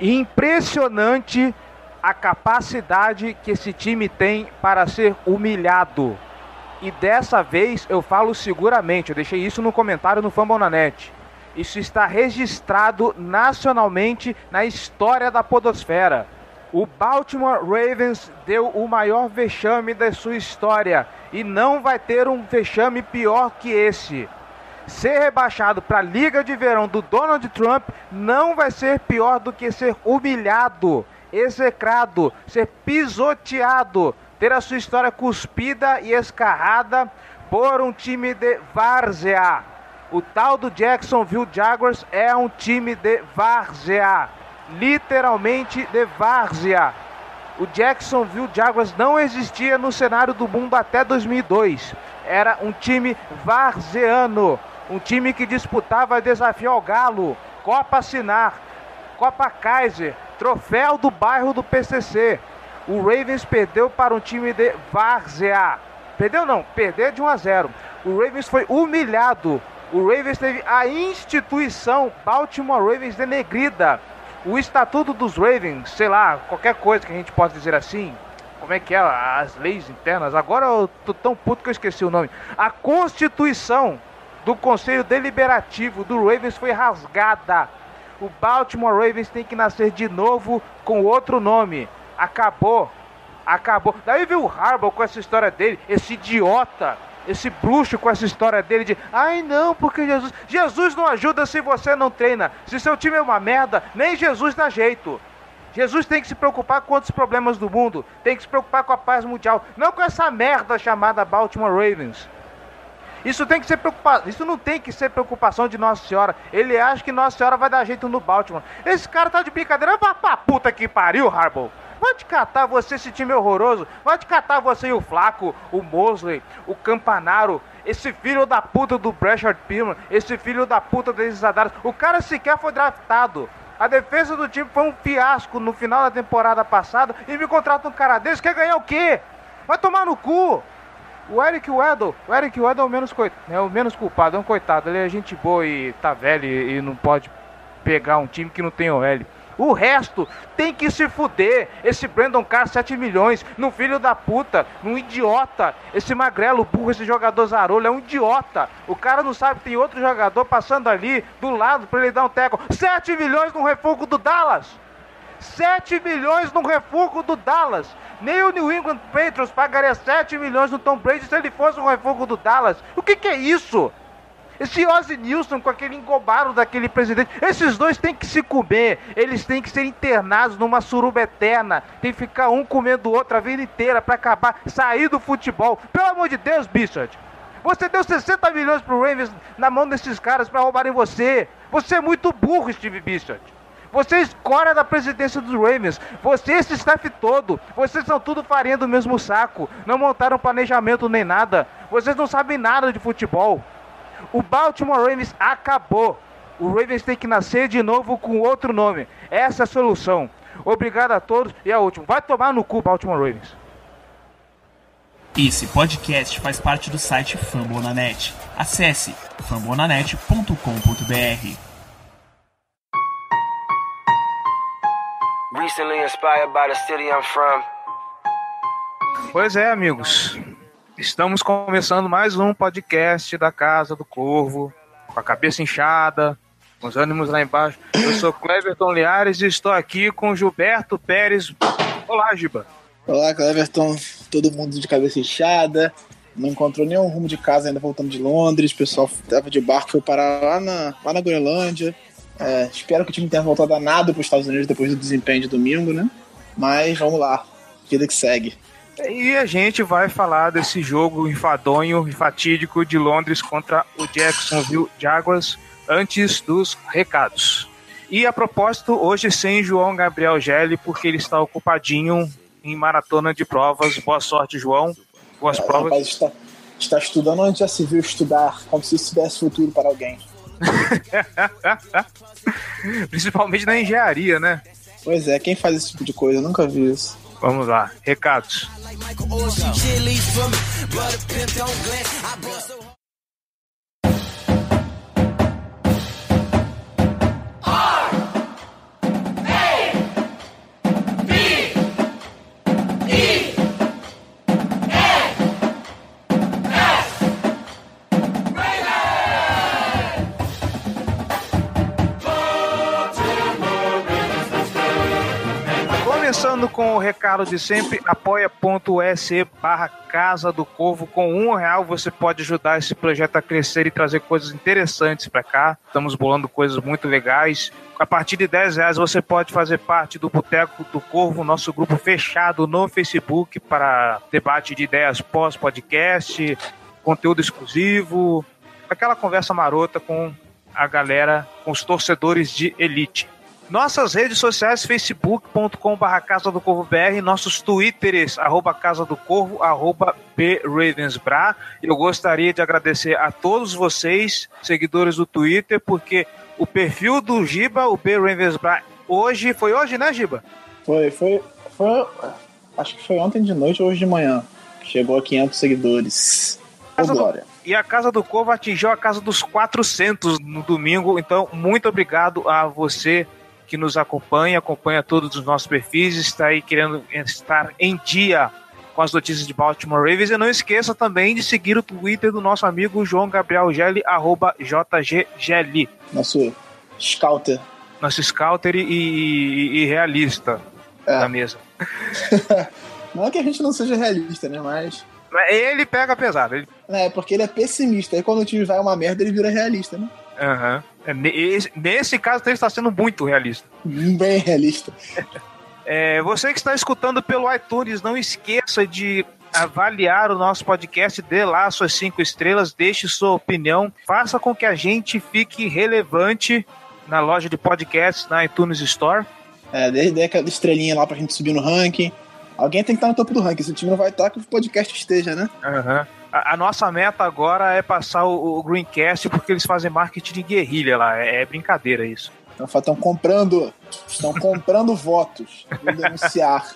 Impressionante a capacidade que esse time tem para ser humilhado. E dessa vez eu falo seguramente, eu deixei isso no comentário no Fambonanet. Isso está registrado nacionalmente na história da Podosfera. O Baltimore Ravens deu o maior vexame da sua história e não vai ter um vexame pior que esse. Ser rebaixado para a Liga de Verão do Donald Trump não vai ser pior do que ser humilhado, execrado, ser pisoteado, ter a sua história cuspida e escarrada por um time de várzea. O tal do Jacksonville Jaguars é um time de várzea, literalmente de várzea. O Jacksonville Jaguars não existia no cenário do mundo até 2002. Era um time varzeano, um time que disputava desafio ao Galo, Copa Sinar, Copa Kaiser, troféu do bairro do PCC. O Ravens perdeu para um time de várzea. Perdeu não, perdeu de 1 a 0. O Ravens foi humilhado o Ravens teve a instituição Baltimore Ravens denegrida. O estatuto dos Ravens, sei lá, qualquer coisa que a gente possa dizer assim. Como é que é? As leis internas. Agora eu tô tão puto que eu esqueci o nome. A constituição do Conselho Deliberativo do Ravens foi rasgada. O Baltimore Ravens tem que nascer de novo com outro nome. Acabou. Acabou. Daí viu o Harbaugh com essa história dele, esse idiota esse bruxo com essa história dele de ai não, porque Jesus. Jesus não ajuda se você não treina. Se seu time é uma merda, nem Jesus dá jeito. Jesus tem que se preocupar com outros problemas do mundo, tem que se preocupar com a paz mundial, não com essa merda chamada Baltimore Ravens. Isso tem que ser preocupação, isso não tem que ser preocupação de Nossa Senhora. Ele acha que Nossa Senhora vai dar jeito no Baltimore. Esse cara tá de brincadeira, vai pra puta que pariu, Harbaugh. Vai te catar você, esse time horroroso. Vai te catar você e o Flaco, o Mosley, o Campanaro, esse filho da puta do Brashard Pillman, esse filho da puta desses Adares. O cara sequer foi draftado. A defesa do time foi um fiasco no final da temporada passada e me contrata um cara desse. Quer ganhar o quê? Vai tomar no cu! O Eric Weddle, o Eric Weddle é o menos, coit... é o menos culpado, é um coitado. Ele é gente boa e tá velho e não pode pegar um time que não tem OL. O resto tem que se fuder. Esse Brandon Carr, 7 milhões, num filho da puta, num idiota. Esse magrelo burro, esse jogador Zarolho, é um idiota. O cara não sabe que tem outro jogador passando ali do lado para ele dar um teco. 7 milhões no refugo do Dallas. 7 milhões no refugo do Dallas. Nem o New England Patriots pagaria 7 milhões no Tom Brady se ele fosse um refugo do Dallas. O que, que é isso? Esse Ozzy Nilson com aquele engobaro daquele presidente, esses dois têm que se comer, eles têm que ser internados numa suruba eterna, tem que ficar um comendo o outro a vida inteira para acabar, sair do futebol. Pelo amor de Deus, Bichard. Você deu 60 milhões pro Ravens na mão desses caras para roubarem você. Você é muito burro, Steve Bichard. Você escora da presidência dos Ravens. Você, esse staff todo. Vocês são tudo farinha do mesmo saco. Não montaram planejamento nem nada. Vocês não sabem nada de futebol. O Baltimore Ravens acabou. O Ravens tem que nascer de novo com outro nome. Essa é a solução. Obrigado a todos e a última. Vai tomar no cu, Baltimore Ravens. Esse podcast faz parte do site Fambonanet. Acesse fambonanet.com.br. Recently inspired by the city I'm from. Pois é, amigos. Estamos começando mais um podcast da Casa do Corvo, com a cabeça inchada, com os ânimos lá embaixo. Eu sou Cleverton Liares e estou aqui com Gilberto Pérez. Olá, Giba. Olá, Cleverton. Todo mundo de cabeça inchada. Não encontrou nenhum rumo de casa ainda voltando de Londres. O pessoal estava de barco, foi parar lá na, lá na Groenlândia. É, espero que o time tenha voltado a nada para os Estados Unidos depois do desempenho de domingo, né? Mas vamos lá, vida que segue. E a gente vai falar desse jogo enfadonho e fatídico de Londres contra o Jacksonville Jaguars antes dos recados. E a propósito, hoje sem João Gabriel Gelli, porque ele está ocupadinho em maratona de provas. Boa sorte, João. Boas é, provas. Está, está estudando onde já se viu estudar, como se isso tivesse futuro para alguém. Principalmente na engenharia, né? Pois é, quem faz esse tipo de coisa? Eu nunca vi isso. Vamos lá, recados. Começando com o recado de sempre, apoia.se barra Casa do Corvo. Com um real você pode ajudar esse projeto a crescer e trazer coisas interessantes para cá. Estamos bolando coisas muito legais. A partir de 10 reais você pode fazer parte do Boteco do Corvo, nosso grupo fechado no Facebook para debate de ideias pós-podcast, conteúdo exclusivo, aquela conversa marota com a galera, com os torcedores de elite. Nossas redes sociais, facebook.com.br Casa do Corvo BR, nossos twitters, arroba Casa do Corvo, arroba BRavensBra. Eu gostaria de agradecer a todos vocês, seguidores do Twitter, porque o perfil do Giba, o BRavensBra, hoje, foi hoje, né, Giba? Foi, foi, foi, acho que foi ontem de noite ou hoje de manhã. Chegou a 500 seguidores. Do... E a Casa do Corvo atingiu a casa dos 400 no domingo, então muito obrigado a você que nos acompanha, acompanha todos os nossos perfis, está aí querendo estar em dia com as notícias de Baltimore Ravens. E não esqueça também de seguir o Twitter do nosso amigo João Gabriel Gelli, arroba JGGeli. Nosso scouter. Nosso scouter e, e, e realista é. da mesa. não é que a gente não seja realista, né? Mas. Ele pega pesado. Ele... É, porque ele é pessimista. Aí quando o time vai uma merda, ele vira realista, né? Aham. Uhum. Nesse caso, ele está sendo muito realista. Bem realista. É, você que está escutando pelo iTunes, não esqueça de avaliar o nosso podcast, dê lá suas cinco estrelas, deixe sua opinião, faça com que a gente fique relevante na loja de podcasts, na iTunes Store. É, dê, aquela estrelinha lá pra gente subir no ranking. Alguém tem que estar no topo do ranking, se o time não vai estar, que o podcast esteja, né? Aham. Uhum. A, a, nossa meta agora é passar o, o, Greencast porque eles fazem marketing de guerrilha lá. É, é brincadeira isso. Então, estão comprando. Estão comprando votos. Vou denunciar.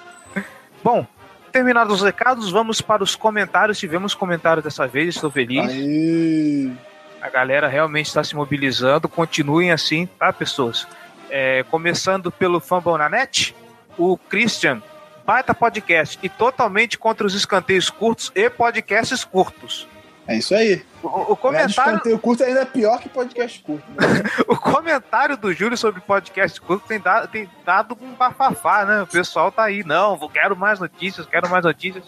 Bom, terminados os recados, vamos para os comentários. Tivemos comentário dessa vez, estou feliz. Aí. A galera realmente está se mobilizando. Continuem assim, tá, pessoas? É, começando pelo Fumble na net, o Christian baita podcast e totalmente contra os escanteios curtos e podcasts curtos. É isso aí. O, o comentário. Escanteio curto ainda é pior que podcast curto. Né? o comentário do Júlio sobre podcast curto tem dado, tem dado um bafafá, né? O pessoal tá aí, não, quero mais notícias, quero mais notícias.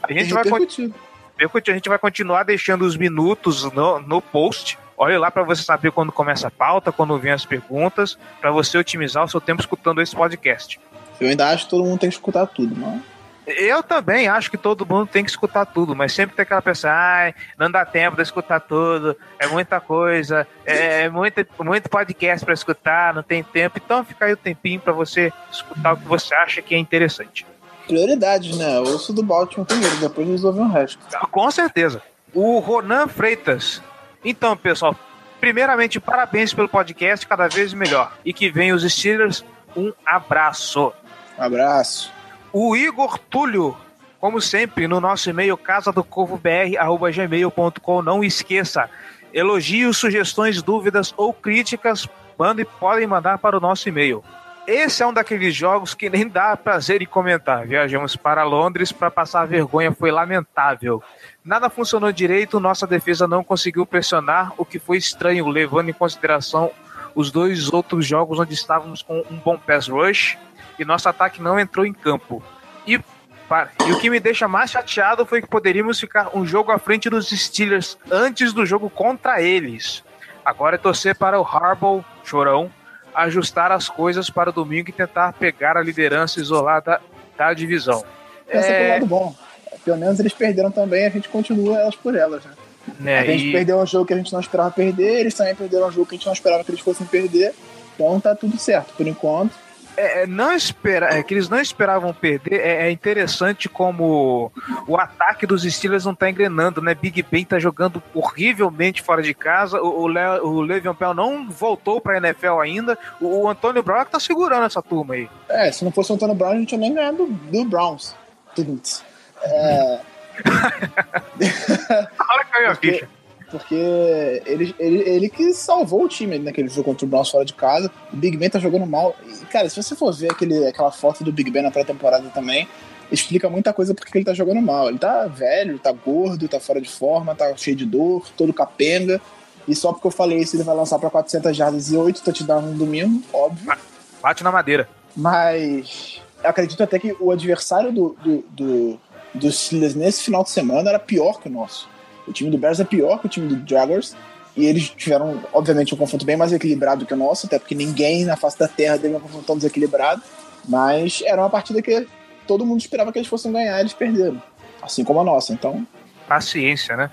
A gente vai continuar. A gente vai continuar deixando os minutos no, no post. Olha lá para você saber quando começa a pauta, quando vem as perguntas, para você otimizar o seu tempo escutando esse podcast. Eu ainda acho que todo mundo tem que escutar tudo, mano. Eu também acho que todo mundo tem que escutar tudo, mas sempre tem aquela pessoa, ai, não dá tempo de escutar tudo, é muita coisa, é, é muito, muito podcast para escutar, não tem tempo, então fica aí o tempinho para você escutar o que você acha que é interessante. Prioridades, né? O osso do Baltimore primeiro, depois resolver o resto. Com certeza. O Ronan Freitas. Então, pessoal, primeiramente, parabéns pelo podcast, cada vez melhor. E que venham os Steelers, um abraço. Um abraço. O Igor Túlio, como sempre, no nosso e-mail casa do gmail.com. Não esqueça, elogios, sugestões, dúvidas ou críticas, mandem, podem mandar para o nosso e-mail. Esse é um daqueles jogos que nem dá prazer em comentar. Viajamos para Londres para passar vergonha, foi lamentável. Nada funcionou direito, nossa defesa não conseguiu pressionar, o que foi estranho, levando em consideração os dois outros jogos onde estávamos com um bom pass rush e nosso ataque não entrou em campo. E, para, e o que me deixa mais chateado foi que poderíamos ficar um jogo à frente dos Steelers antes do jogo contra eles. Agora é torcer para o Harbaugh, chorão, ajustar as coisas para domingo e tentar pegar a liderança isolada da divisão. Pensa é... lado bom. Pelo menos eles perderam também, a gente continua elas por elas, né? né? A gente e... perdeu um jogo que a gente não esperava perder, eles também perderam um jogo que a gente não esperava que eles fossem perder. Então tá tudo certo por enquanto é, é, não espera, é que eles não esperavam perder. É, é, interessante como o ataque dos Steelers não tá engrenando, né? Big Ben tá jogando horrivelmente fora de casa. O, o, Le, o Le'Veon Bell não voltou pra NFL ainda. O, o Antônio Brown tá segurando essa turma aí. É, se não fosse o Antônio Brown, a gente tinha nem ganhado do, do Browns. É... Olha que caiu a ficha. Porque ele, ele, ele que salvou o time naquele jogo contra o Browns fora de casa. O Big Ben tá jogando mal. E, cara, se você for ver aquele, aquela foto do Big Ben na pré-temporada também, explica muita coisa porque ele tá jogando mal. Ele tá velho, tá gordo, tá fora de forma, tá cheio de dor, todo capenga. E só porque eu falei isso, ele vai lançar pra 400 jardas e 8 touchdowns no domingo, óbvio. Bate na madeira. Mas acredito até que o adversário do, do, do, do Steelers nesse final de semana era pior que o nosso. O time do Bears é pior que o time do Jaguars. E eles tiveram, obviamente, um confronto bem mais equilibrado que o nosso, até porque ninguém na face da terra teve um confronto tão desequilibrado. Mas era uma partida que todo mundo esperava que eles fossem ganhar, eles perderam. Assim como a nossa. Então, paciência, né?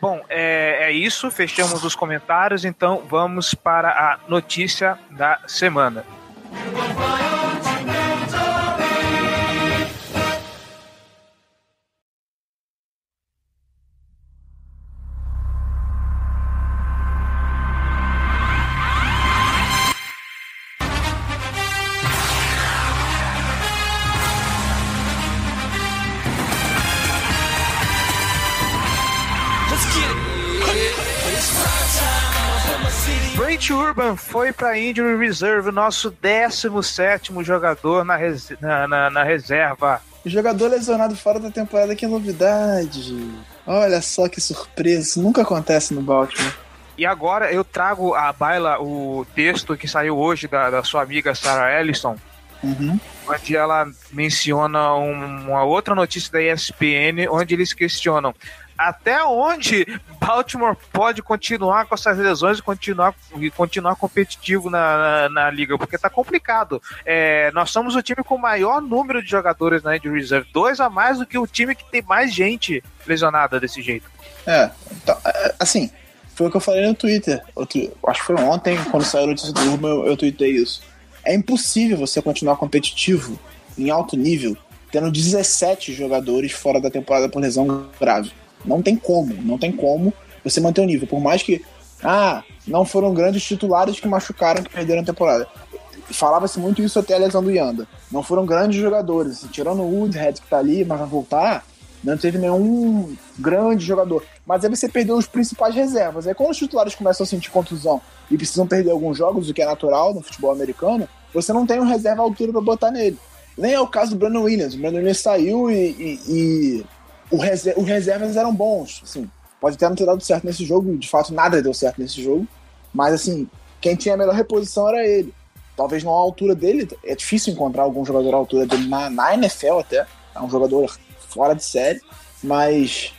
Bom, é, é, isso, fechamos os comentários, então vamos para a notícia da semana. Urban foi para Injury Reserve, nosso 17 jogador na, res... na, na, na, reserva. Jogador lesionado fora da temporada, que novidade! Olha só que surpresa, isso nunca acontece no Baltimore. E agora eu trago à baila o texto que saiu hoje da, da sua amiga Sarah Ellison, uhum. onde ela menciona um, uma outra notícia da ESPN, onde eles questionam até onde Baltimore pode continuar com essas lesões e continuar, e continuar competitivo na, na, na liga, porque tá complicado. É, nós somos o time com o maior número de jogadores na injury reserve, dois a mais do que o time que tem mais gente lesionada desse jeito. É, então, é, assim, foi o que eu falei no Twitter. Outro, acho que foi ontem, quando saiu a notícia do Urban, eu, eu tuitei isso. É impossível você continuar competitivo em alto nível tendo 17 jogadores fora da temporada por lesão grave. Não tem como, não tem como você manter o nível. Por mais que, ah, não foram grandes titulares que machucaram, que perderam a temporada. Falava-se muito isso até a lesão do Yanda. Não foram grandes jogadores. Assim, tirando o Woodhead que tá ali, mas vai voltar, não teve nenhum grande jogador. Mas aí você perdeu os principais reservas. Aí quando os titulares começam a sentir contusão e precisam perder alguns jogos, o que é natural no futebol americano, você não tem um reserva altura para botar nele. Nem é o caso do Brandon Williams. O Brandon Williams saiu e, e, e reser os reservas eram bons, assim. Pode até não ter dado certo nesse jogo, de fato nada deu certo nesse jogo, mas assim, quem tinha a melhor reposição era ele. Talvez não à altura dele, é difícil encontrar algum jogador à altura dele na, na NFL até, é um jogador fora de série, mas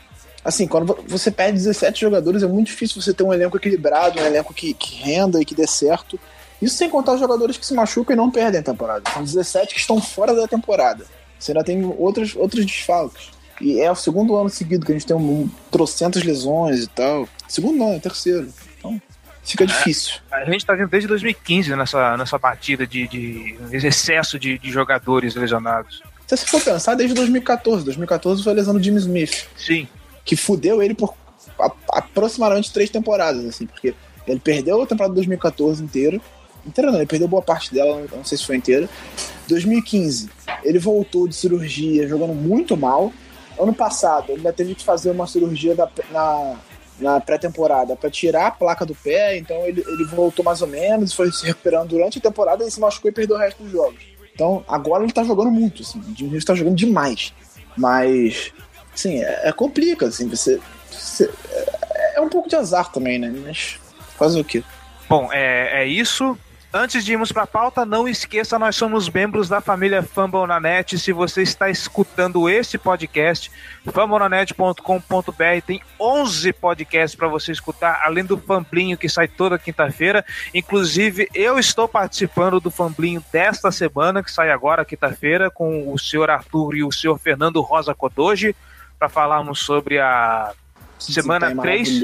assim, quando você perde 17 jogadores, é muito difícil você ter um elenco equilibrado, um elenco que, que renda e que dê certo. Isso sem contar os jogadores que se machucam e não perdem a temporada. São 17 que estão fora da temporada. Você ainda tem outros, outros desfalques. E é o segundo ano seguido que a gente tem um, trocentas lesões e tal. Segundo não, é terceiro. Então, fica é, difícil. A gente tá vendo desde 2015 nessa, nessa batida de, de excesso de, de jogadores lesionados. Se você for pensar, desde 2014. 2014 foi a lesão do Jimmy Smith. Sim. Que fudeu ele por aproximadamente três temporadas, assim, porque ele perdeu a temporada de 2014 inteira. Inteira não, ele perdeu boa parte dela, não sei se foi inteira. 2015, ele voltou de cirurgia jogando muito mal. Ano passado, ele ainda teve que fazer uma cirurgia da, na, na pré-temporada para tirar a placa do pé, então ele, ele voltou mais ou menos, foi se recuperando durante a temporada e se machucou e perdeu o resto dos jogos. Então agora ele tá jogando muito, assim, o Jimmy tá jogando demais. Mas, assim, é, é complica, assim, você, você é, é um pouco de azar também, né? Mas fazer o quê? Bom, é, é isso. Antes de irmos para a pauta, não esqueça, nós somos membros da família Fambonanet. Se você está escutando esse podcast, fambonanet.com.br tem 11 podcasts para você escutar, além do Famblinho que sai toda quinta-feira. Inclusive, eu estou participando do Famblinho desta semana, que sai agora quinta-feira, com o senhor Arthur e o senhor Fernando Rosa Kodoji, para falarmos sobre a semana 3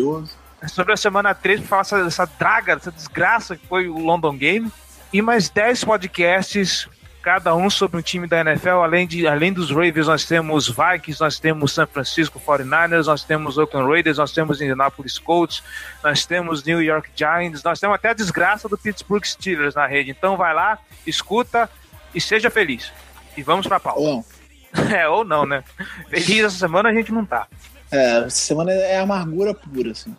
sobre a semana 3 para falar essa, essa draga, essa desgraça que foi o London Game. E mais 10 podcasts, cada um sobre um time da NFL. Além, de, além dos Ravens, nós temos Vikings, nós temos San Francisco 49ers, nós temos Oakland Raiders, nós temos Indianapolis Colts, nós temos New York Giants, nós temos até a desgraça do Pittsburgh Steelers na rede. Então vai lá, escuta e seja feliz. E vamos pra pauta. Ou não. É, ou não, né? Feliz essa semana a gente não tá. É, essa semana é amargura pura, assim.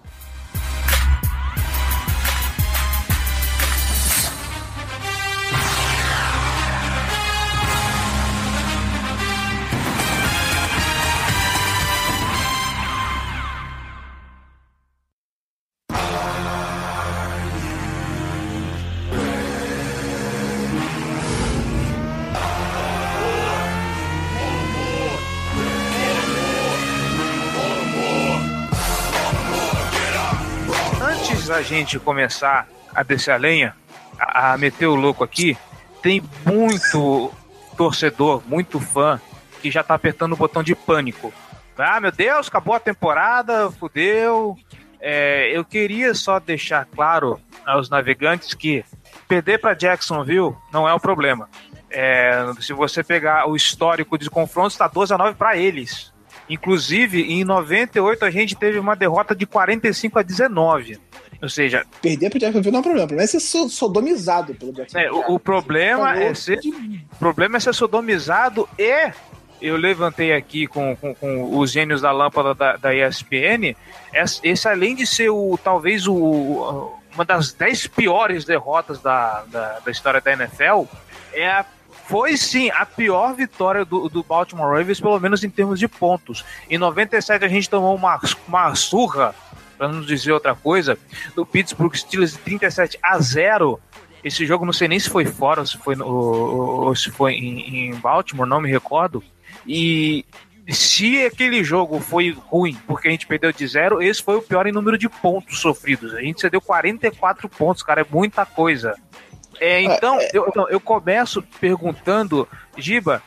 Da gente começar a descer a lenha, a, a meter o louco aqui, tem muito torcedor, muito fã que já tá apertando o botão de pânico. Ah, meu Deus, acabou a temporada, fudeu. É, eu queria só deixar claro aos navegantes que perder para Jacksonville não é o problema. É, se você pegar o histórico de confrontos, está 12 a 9 para eles. Inclusive, em 98 a gente teve uma derrota de 45 a 19. Ou seja, perder pro Jacksonville não é um problema. O problema é ser sodomizado pelo Jacksonville. É, o, o, problema é ser, o problema é ser sodomizado e eu levantei aqui com, com, com os gênios da lâmpada da, da ESPN. Esse, além de ser o talvez o, uma das 10 piores derrotas da, da, da história da NFL, é a foi sim a pior vitória do, do Baltimore Ravens, pelo menos em termos de pontos. Em 97 a gente tomou uma, uma surra, para não dizer outra coisa, do Pittsburgh Steelers de 37 a 0. Esse jogo não sei nem se foi fora, se foi no, ou, se foi em, em Baltimore, não me recordo. E se aquele jogo foi ruim porque a gente perdeu de zero, esse foi o pior em número de pontos sofridos. A gente cedeu 44 pontos, cara, é muita coisa. É, então, é, eu, então, eu começo perguntando, Giba,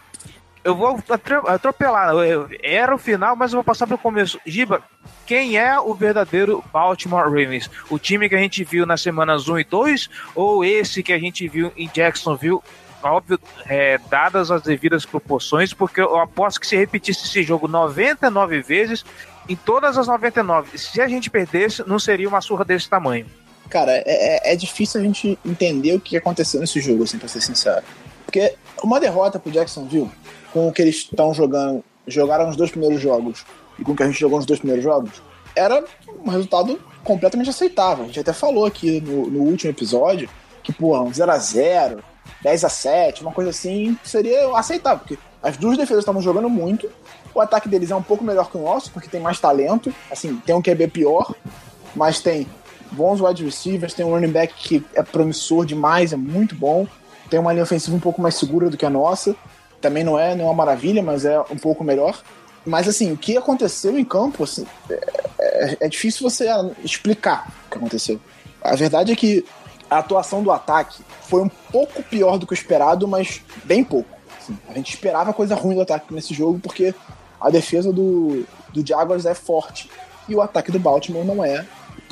eu vou atropelar. Era o final, mas eu vou passar para o começo. Giba, quem é o verdadeiro Baltimore Ravens? O time que a gente viu nas semanas 1 e 2 ou esse que a gente viu em Jacksonville? Óbvio, é, dadas as devidas proporções, porque eu aposto que se repetisse esse jogo 99 vezes, em todas as 99, se a gente perdesse, não seria uma surra desse tamanho. Cara, é, é, é difícil a gente entender o que aconteceu nesse jogo, assim, pra ser sincero. Porque uma derrota pro Jacksonville, com o que eles estão jogando, jogaram os dois primeiros jogos e com o que a gente jogou nos dois primeiros jogos, era um resultado completamente aceitável. A gente até falou aqui no, no último episódio que, pô, um 0x0, 10x7, uma coisa assim, seria aceitável, porque as duas defesas estavam jogando muito, o ataque deles é um pouco melhor que o nosso, porque tem mais talento, assim, tem um QB pior, mas tem bons wide receivers, tem um running back que é promissor demais, é muito bom. Tem uma linha ofensiva um pouco mais segura do que a nossa. Também não é, não é uma maravilha, mas é um pouco melhor. Mas assim, o que aconteceu em campo, assim, é, é, é difícil você explicar o que aconteceu. A verdade é que a atuação do ataque foi um pouco pior do que o esperado, mas bem pouco. Assim, a gente esperava coisa ruim do ataque nesse jogo, porque a defesa do, do Jaguars é forte e o ataque do Baltimore não é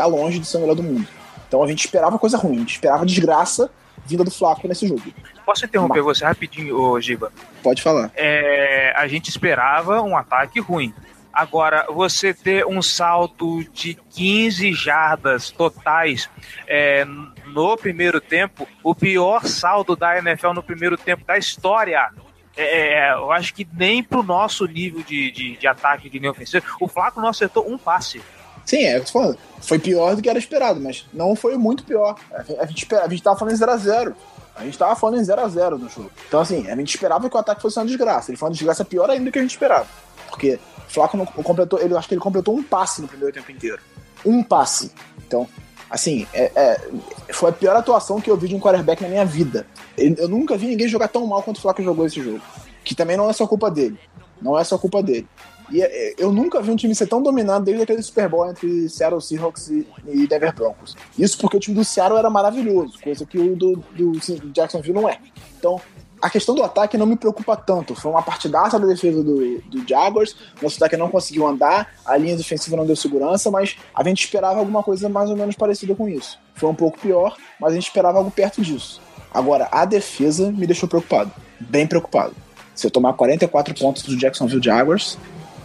tá longe de ser o melhor do mundo. Então a gente esperava coisa ruim, a gente esperava desgraça vinda do Flaco nesse jogo. Posso interromper Mas... você rapidinho, Giba? Pode falar. É, a gente esperava um ataque ruim. Agora, você ter um salto de 15 jardas totais é, no primeiro tempo, o pior saldo da NFL no primeiro tempo da história. É, é eu acho que nem pro nosso nível de, de, de ataque de linha ofensiva, o Flaco não acertou um passe. Sim, é, eu tô falando. Foi pior do que era esperado, mas não foi muito pior. A gente, a gente tava falando em 0x0. A gente tava falando em 0x0 no jogo. Então, assim, a gente esperava que o ataque fosse uma desgraça. Ele foi uma desgraça pior ainda do que a gente esperava. Porque o Flaco não completou, ele, acho que ele completou um passe no primeiro tempo inteiro. Um passe. Então, assim, é, é, foi a pior atuação que eu vi de um quarterback na minha vida. Eu nunca vi ninguém jogar tão mal quanto o Flaco jogou esse jogo. Que também não é só culpa dele. Não é só culpa dele. E é, eu nunca vi um time ser tão dominado desde aquele Super Bowl entre Seattle Seahawks e, Denver Broncos. Isso porque o time do Seattle era maravilhoso, coisa que o do, do Jacksonville não é. Então, a questão do ataque não me preocupa tanto. Foi uma partidaça da defesa do, do Jaguars. Nosso ataque não conseguiu andar, a linha defensiva não deu segurança, mas a gente esperava alguma coisa mais ou menos parecida com isso. Foi um pouco pior, mas a gente esperava algo perto disso. Agora, a defesa me deixou preocupado. Bem preocupado. Se eu tomar 44 pontos do Jacksonville Jaguars,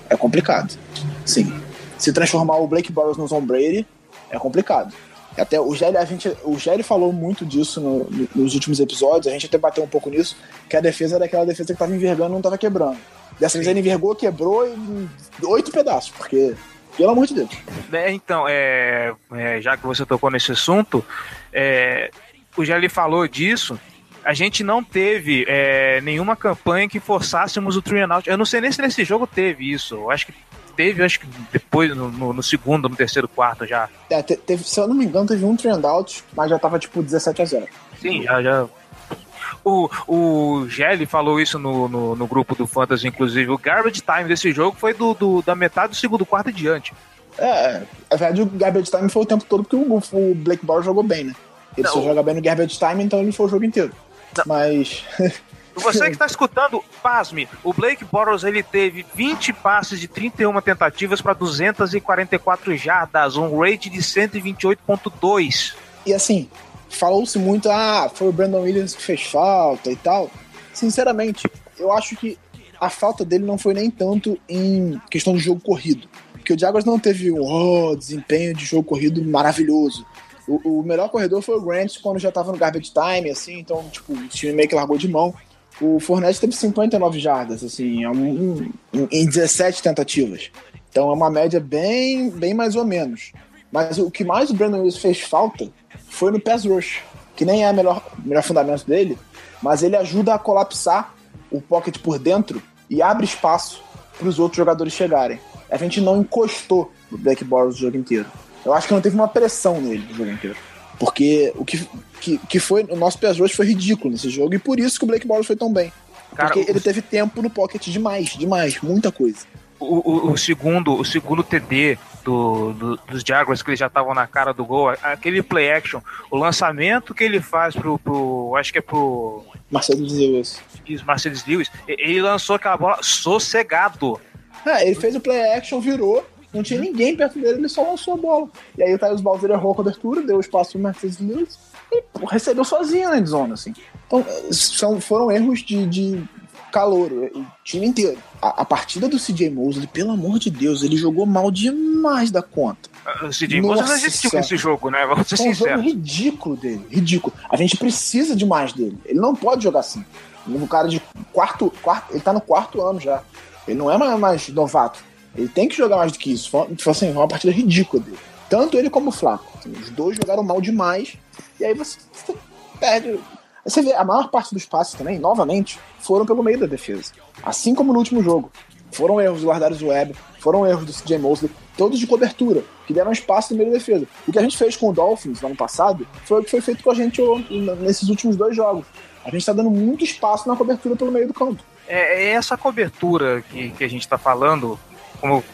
é complicado. Sim. Se transformar o Blake Bortles no Tom Brady é complicado. Até o Gelli, a gente, o Gelli falou muito disso no, no, nos últimos episódios, a gente até bateu um pouco nisso, que a defesa era aquela defesa que estava envergando e não estava quebrando. Dessa vez ele envergou, quebrou em oito pedaços, porque, pelo amor de Deus. É, então, é, é, já que você tocou nesse assunto, é, o Gelli falou disso, a gente não teve é, nenhuma campanha que forçássemos o out. Eu não sei nem se nesse jogo teve isso. Eu acho que teve, acho que depois, no, no, no segundo, no terceiro, quarto já. É, teve, se eu não me engano, teve um three and out, mas já tava tipo 17 a 0. Sim, já, já. O, o Gelli falou isso no, no, no, grupo do Fantasy, inclusive. O garbage time desse jogo foi do, do, da metade do segundo quarto e diante. É, a verdade, o garbage time foi o tempo todo porque o, o Blake Bortles jogou bem, né? Ele não. só joga bem no garbage time, então ele foi o jogo inteiro. Não. Mas. Você que está escutando, pasme, o Blake Bortles ele teve 20 passes de 31 tentativas para 244 jardas, um rate de 128.2. E assim, falou-se muito, ah, foi o Brandon Williams que fez falta e tal. Sinceramente, eu acho que a falta dele não foi nem tanto em questão de jogo corrido. Porque o Jaguars não teve um oh, desempenho de jogo corrido maravilhoso. O, o, melhor corredor foi o Grant quando já tava no garbage time, assim, então, tipo, o time meio que largou de mão. O Fournette teve 59 jardas, assim, um, um, em 17 tentativas. Então é uma média bem, bem mais ou menos. Mas o que mais o Brandon Williams fez falta foi no pass rush, que nem é o melhor, melhor fundamento dele, mas ele ajuda a colapsar o pocket por dentro e abre espaço para os outros jogadores chegarem. A gente não encostou no Black Boros o jogo inteiro. Eu acho que não teve uma pressão nele o jogo inteiro. Porque o que, que, que foi. O nosso pass rush foi ridículo nesse jogo e por isso que o Blake Boros foi tão bem. Cara, porque ele teve tempo no pocket demais, demais, muita coisa. O, o, o, segundo, o segundo TD do, do, dos Jaguars, que eles já estavam na cara do gol, aquele play action, o lançamento que ele faz pro, pro acho que é pro... Marcelo Lewis. Isso, Marcelo Lewis, ele lançou aquela bola sossegado. É, ele fez o play action, virou, não tinha ninguém perto dele, ele só lançou a bola. E aí o Thales Balzer errou a cobertura, deu espaço pro Mercedes Lewis e pô, recebeu sozinho na zona, assim. Então, são, foram erros de, de calor, o time inteiro. A, a, partida do CJ Mosley, pelo amor de Deus, ele jogou mal demais da conta. O CJ Mosley não existiu nesse jogo, né? Vamos ser. É um jogo ridículo dele, ridículo. A gente precisa de mais dele. Ele não pode jogar assim. Um cara de quarto, quarto, ele tá no quarto ano já. Ele não é mais, mais novato. Ele tem que jogar mais do que isso. Foi, foi assim, uma partida ridícula dele. Tanto ele como o Flaco. Assim, os dois jogaram mal demais. E aí você, você perde você vê, a maior parte dos passes também, novamente, foram pelo meio da defesa. Assim como no último jogo. Foram erros do Lardarius Webb, foram erros do CJ Mosley, todos de cobertura, que deram espaço no meio da defesa. O que a gente fez com o Dolphins no ano passado foi o que foi feito com a gente nesses últimos dois jogos. A gente está dando muito espaço na cobertura pelo meio do campo. É, é essa cobertura que, que a gente está falando, como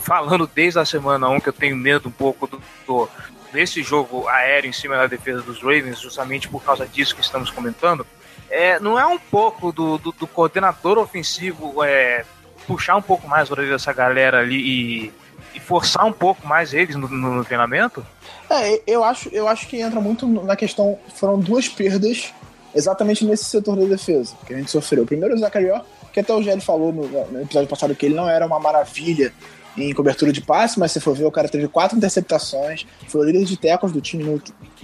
falando desde a semana 1, que eu tenho medo um pouco do, do, nesse jogo aéreo em cima da defesa dos Ravens, justamente por causa disso que estamos comentando, é, não é um pouco do, do, do coordenador ofensivo é, puxar um pouco mais a orelha dessa galera ali e, e forçar um pouco mais eles no, no, no, treinamento? É, eu acho, eu acho que entra muito na questão. Foram duas perdas exatamente nesse setor da defesa que a gente sofreu. Primeiro o Zacarió, que até o Gelli falou no, no episódio passado que ele não era uma maravilha em cobertura de passe, mas se for ver, o cara teve quatro interceptações, foi o líder de tecos do time no,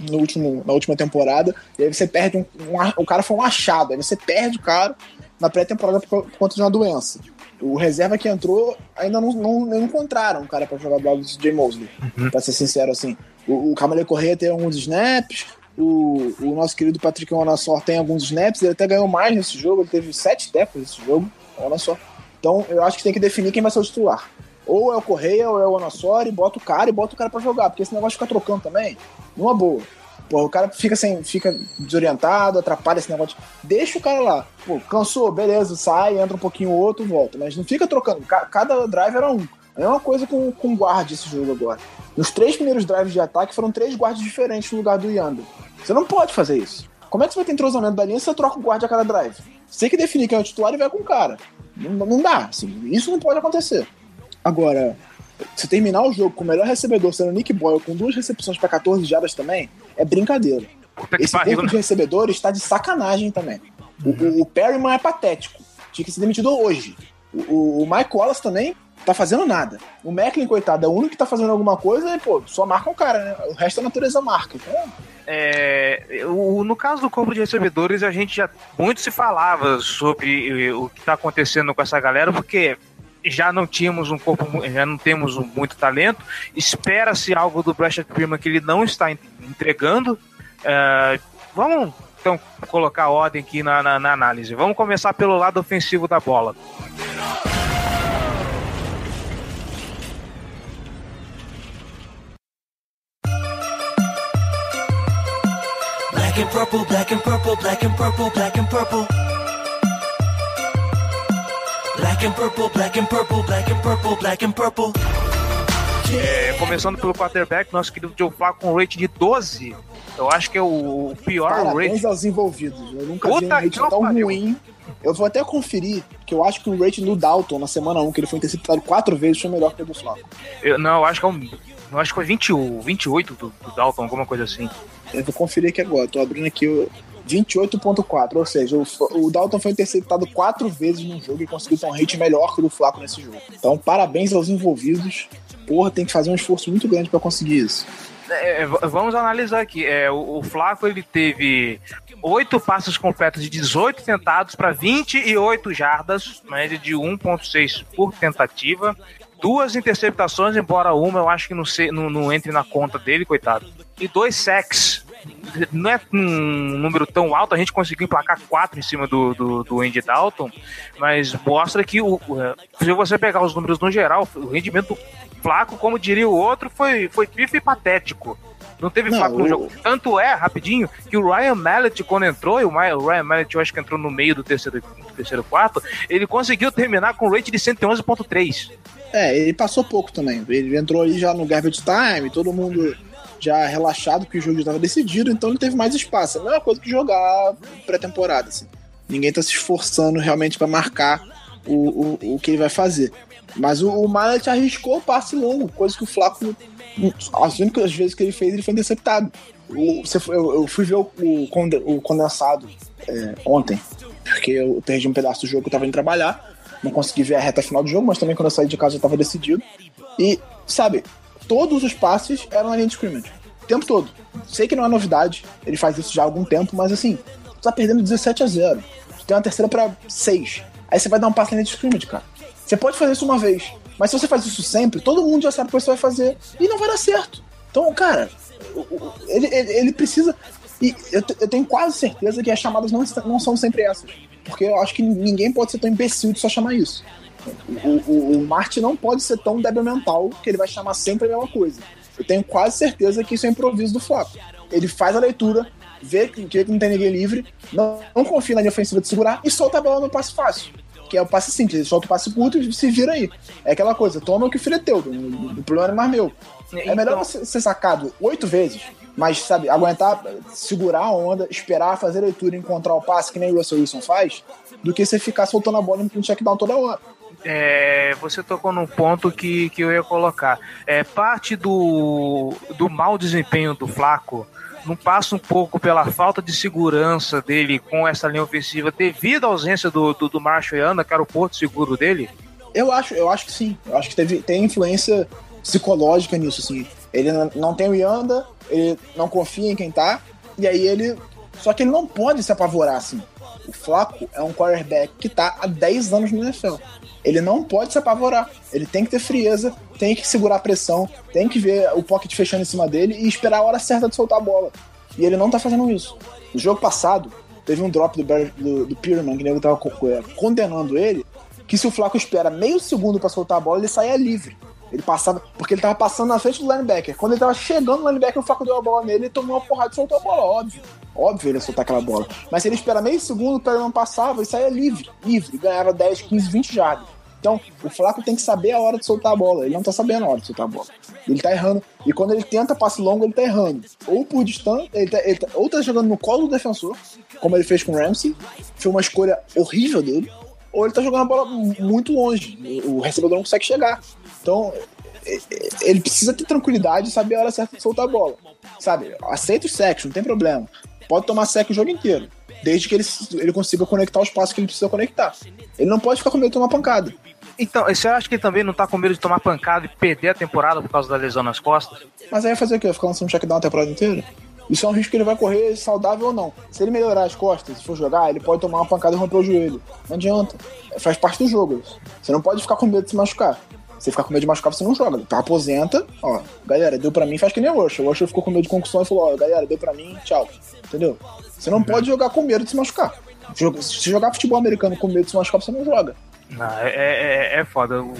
no, último, na última temporada, e aí você perde um, um, O cara foi um achado, aí você perde o cara na pré-temporada por, por, conta de uma doença. O reserva que entrou ainda não, não, não encontraram um cara para jogar do lado do Jay Mosley, uhum. pra ser sincero assim. O, o Camale Correia tem alguns snaps, o, o nosso querido Patrick Onassor tem alguns snaps, ele até ganhou mais nesse jogo, ele teve sete tecos nesse jogo, olha só. Então eu acho que tem que definir quem vai ser o titular. Ou é o Correia ou é o Anassori, bota o cara e bota o cara para jogar, porque esse negócio de ficar trocando também, numa boa. Pô, o cara fica sem, fica desorientado, atrapalha esse negócio. Deixa o cara lá. Pô, cansou, beleza, sai, entra um pouquinho o outro, volta. Mas não fica trocando. Cada drive era um. É uma coisa com, com guarda esse jogo agora. Nos três primeiros drives de ataque foram três guardas diferentes no lugar do Yanda. Você não pode fazer isso. Como é que você vai ter entrosamento da linha se você troca o guarda a cada drive? Você tem que definir quem é o titular e vai com o cara. Não, não dá. Assim, isso não pode acontecer. Agora, se terminar o jogo com o melhor recebedor sendo Nick Boyle com duas recepções para 14 jardas também, é brincadeira. Esse corpo de né? recebedor está de sacanagem também. O, o, o Perryman é patético. Tinha que ser demitido hoje. O, o Mike Wallace também tá fazendo nada. O Macklin, coitado, é o único que tá fazendo alguma coisa e, pô, só marca o cara, né? O resto a natureza marca. Então... É, o, no caso do corpo de recebedores, a gente já muito se falava sobre o que tá acontecendo com essa galera, porque já não tínhamos um corpo, já não temos muito talento. Espera-se algo do Brashad Prima que ele não está entregando. É, vamos então colocar ordem aqui na, na, na análise. Vamos começar pelo lado ofensivo da bola. Purple, black and purple, black and purple, black and purple. Black and purple, black and purple, black and purple, black and purple. É, começando pelo quarterback, nosso querido Joe Flacco com um rate de 12. Eu acho que é o pior Parabéns rate. aos envolvidos. Eu nunca Puta vi um rate tão pariu. ruim. Eu vou até conferir, que eu acho que o rate do Dalton na semana 1, que ele foi interceptado quatro vezes, foi melhor que o do Flaco. Eu, não, eu acho que é um. Eu acho que foi 20, 28 do, do Dalton, alguma coisa assim. Eu vou conferir aqui agora, tô abrindo aqui o 28.4, ou seja, o, o Dalton foi interceptado quatro vezes num jogo e conseguiu ter um rate melhor que o do Flaco nesse jogo. Então, parabéns aos envolvidos. Porra, tem que fazer um esforço muito grande pra conseguir isso. É, v- vamos analisar aqui. É, o, o Flaco ele teve oito passos completos de 18 tentados para 28 jardas, média de 1.6 por tentativa. Duas interceptações, embora uma eu acho que não, se- não- não entre na conta dele, coitado. E dois sacks. Não é um número tão alto, a gente conseguiu emplacar quatro em cima do, do, do Andy Dalton, mas mostra que o, o- se você pegar os números no geral, o rendimento Flaco, como diria o outro, foi, foi pífio e patético. Não teve Não, Flaco no jogo. Tanto é, rapidinho, que o Ryan Mallet, quando entrou, e o Ryan Mallet eu acho que entrou no meio do terceiro, do terceiro quarto, ele conseguiu terminar com um rate de 111.3. É, ele passou pouco também. Ele entrou ali já no garbage time, todo mundo já relaxado que o jogo estava decidido, então ele teve mais espaço. É a mesma coisa que jogar pré-temporada, assim. Ninguém tá se esforçando realmente para marcar o, o, o que ele vai fazer. Mas o, o Mallet arriscou o passe longo, coisa que o Flaco, as únicas vezes que ele fez, ele foi interceptado. Eu, fui ver o, o conde- o condensado é, ontem, porque eu perdi um pedaço do jogo que eu tava indo trabalhar. Não consegui ver a reta final do jogo, mas também quando eu saí de casa já tava decidido. E, sabe, todos os passes eram na linha de scrimmage. O tempo todo. Sei que não é novidade, ele faz isso já há algum tempo, mas assim, tu tá perdendo 17 a 0. Tu tem uma terceira pra 6. Aí você vai dar um passe na linha de scrimmage, cara. Você pode fazer isso uma vez, mas se você faz isso sempre, todo mundo já sabe o que você vai fazer e não vai dar certo. Então, cara, ele, ele, ele precisa. E eu, eu tenho quase certeza que as chamadas não, não são sempre essas. Porque eu acho que ninguém pode ser tão imbecil de só chamar isso. O, o, o Martin não pode ser tão débil mental que ele vai chamar sempre a mesma coisa. Eu tenho quase certeza que isso é improviso do Flaco. Ele faz a leitura, vê que, que não tem ninguém livre, não, não confia na linha ofensiva de segurar e solta a bola no passe fácil. Que é o passe simples, ele solta o passe curto e se vira aí. É aquela coisa, toma o que o filho é teu, o problema não é mais meu. É melhor você ser sacado oito vezes, mas, sabe, aguentar, segurar a onda, esperar, fazer a leitura e encontrar o passe, que nem o Russell Wilson faz, do que você ficar soltando a bola no check down toda hora. É, você tocou num ponto que, que eu ia colocar. É, parte do, do mau desempenho do Flaco não passa um pouco pela falta de segurança dele com essa linha ofensiva devido à ausência do, do, do Marshall Yanda, que era o porto seguro dele? Eu acho, eu acho que sim. Eu acho que teve, tem influência psicológica nisso, assim. Ele não- tem o Yanda, ele não confia em quem tá, e aí ele. Só que ele não pode se apavorar, assim. O Flaco é um quarterback que tá há 10 anos no NFL. Ele não pode se apavorar. Ele tem que ter frieza, tem que segurar a pressão, tem que ver o pocket fechando em cima dele e esperar a hora certa de soltar a bola. E ele não tá fazendo isso. No jogo passado, teve um drop do, Bar- do, do Pierman, que nego tava co- co- condenando ele, que se o Flaco espera meio segundo pra soltar a bola, ele saía livre. Ele passava, porque ele tava passando na frente do linebacker. Quando ele tava chegando no linebacker, o Flaco deu a bola nele, ele tomou uma porrada e soltou a bola, óbvio. Óbvio ele ia soltar aquela bola. Mas se ele espera meio segundo, o Perman passava e saía livre, livre, ganhava 10, 15, 20 jardas. Então, o Flaco tem que saber a hora de soltar a bola. Ele não tá sabendo a hora de soltar a bola. Ele tá errando. E quando ele tenta passe longo, ele tá errando. Ou por distância, ele tá, ele tá- ou tá jogando no colo do defensor, como ele fez com o Ramsey. Foi uma escolha horrível dele. Ou ele tá jogando a bola mu- muito longe. O recebedor não consegue chegar. Então, e- e- ele precisa ter tranquilidade e saber a hora certa de soltar a bola. Sabe? Aceita os sacks, não tem problema. Pode tomar sec o jogo inteiro. Desde que ele, ele consiga conectar os passos que ele precisa conectar. Ele não pode ficar com medo de tomar pancada. Então, você acha que ele também não tá com medo de tomar pancada e perder a temporada por causa da lesão nas costas? Mas aí vai fazer o quê? Vai ficar lançando check down a temporada inteira? Isso é um risco que ele vai correr saudável ou não. Se ele melhorar as costas, se for jogar, ele pode tomar uma pancada e romper o joelho. Não adianta. Faz parte do jogo. Você não pode ficar com medo de se machucar. Se ficar com medo de machucar, você não joga. Então aposenta, ó, galera, deu pra mim, faz que nem o Rush. O Rush ficou com medo de concussão e falou, ó, galera, deu pra mim, tchau. Entendeu? Você não pode jogar com medo de se machucar. Se jogar futebol americano com medo de se machucar, você não joga. Não, é, é, é foda. O-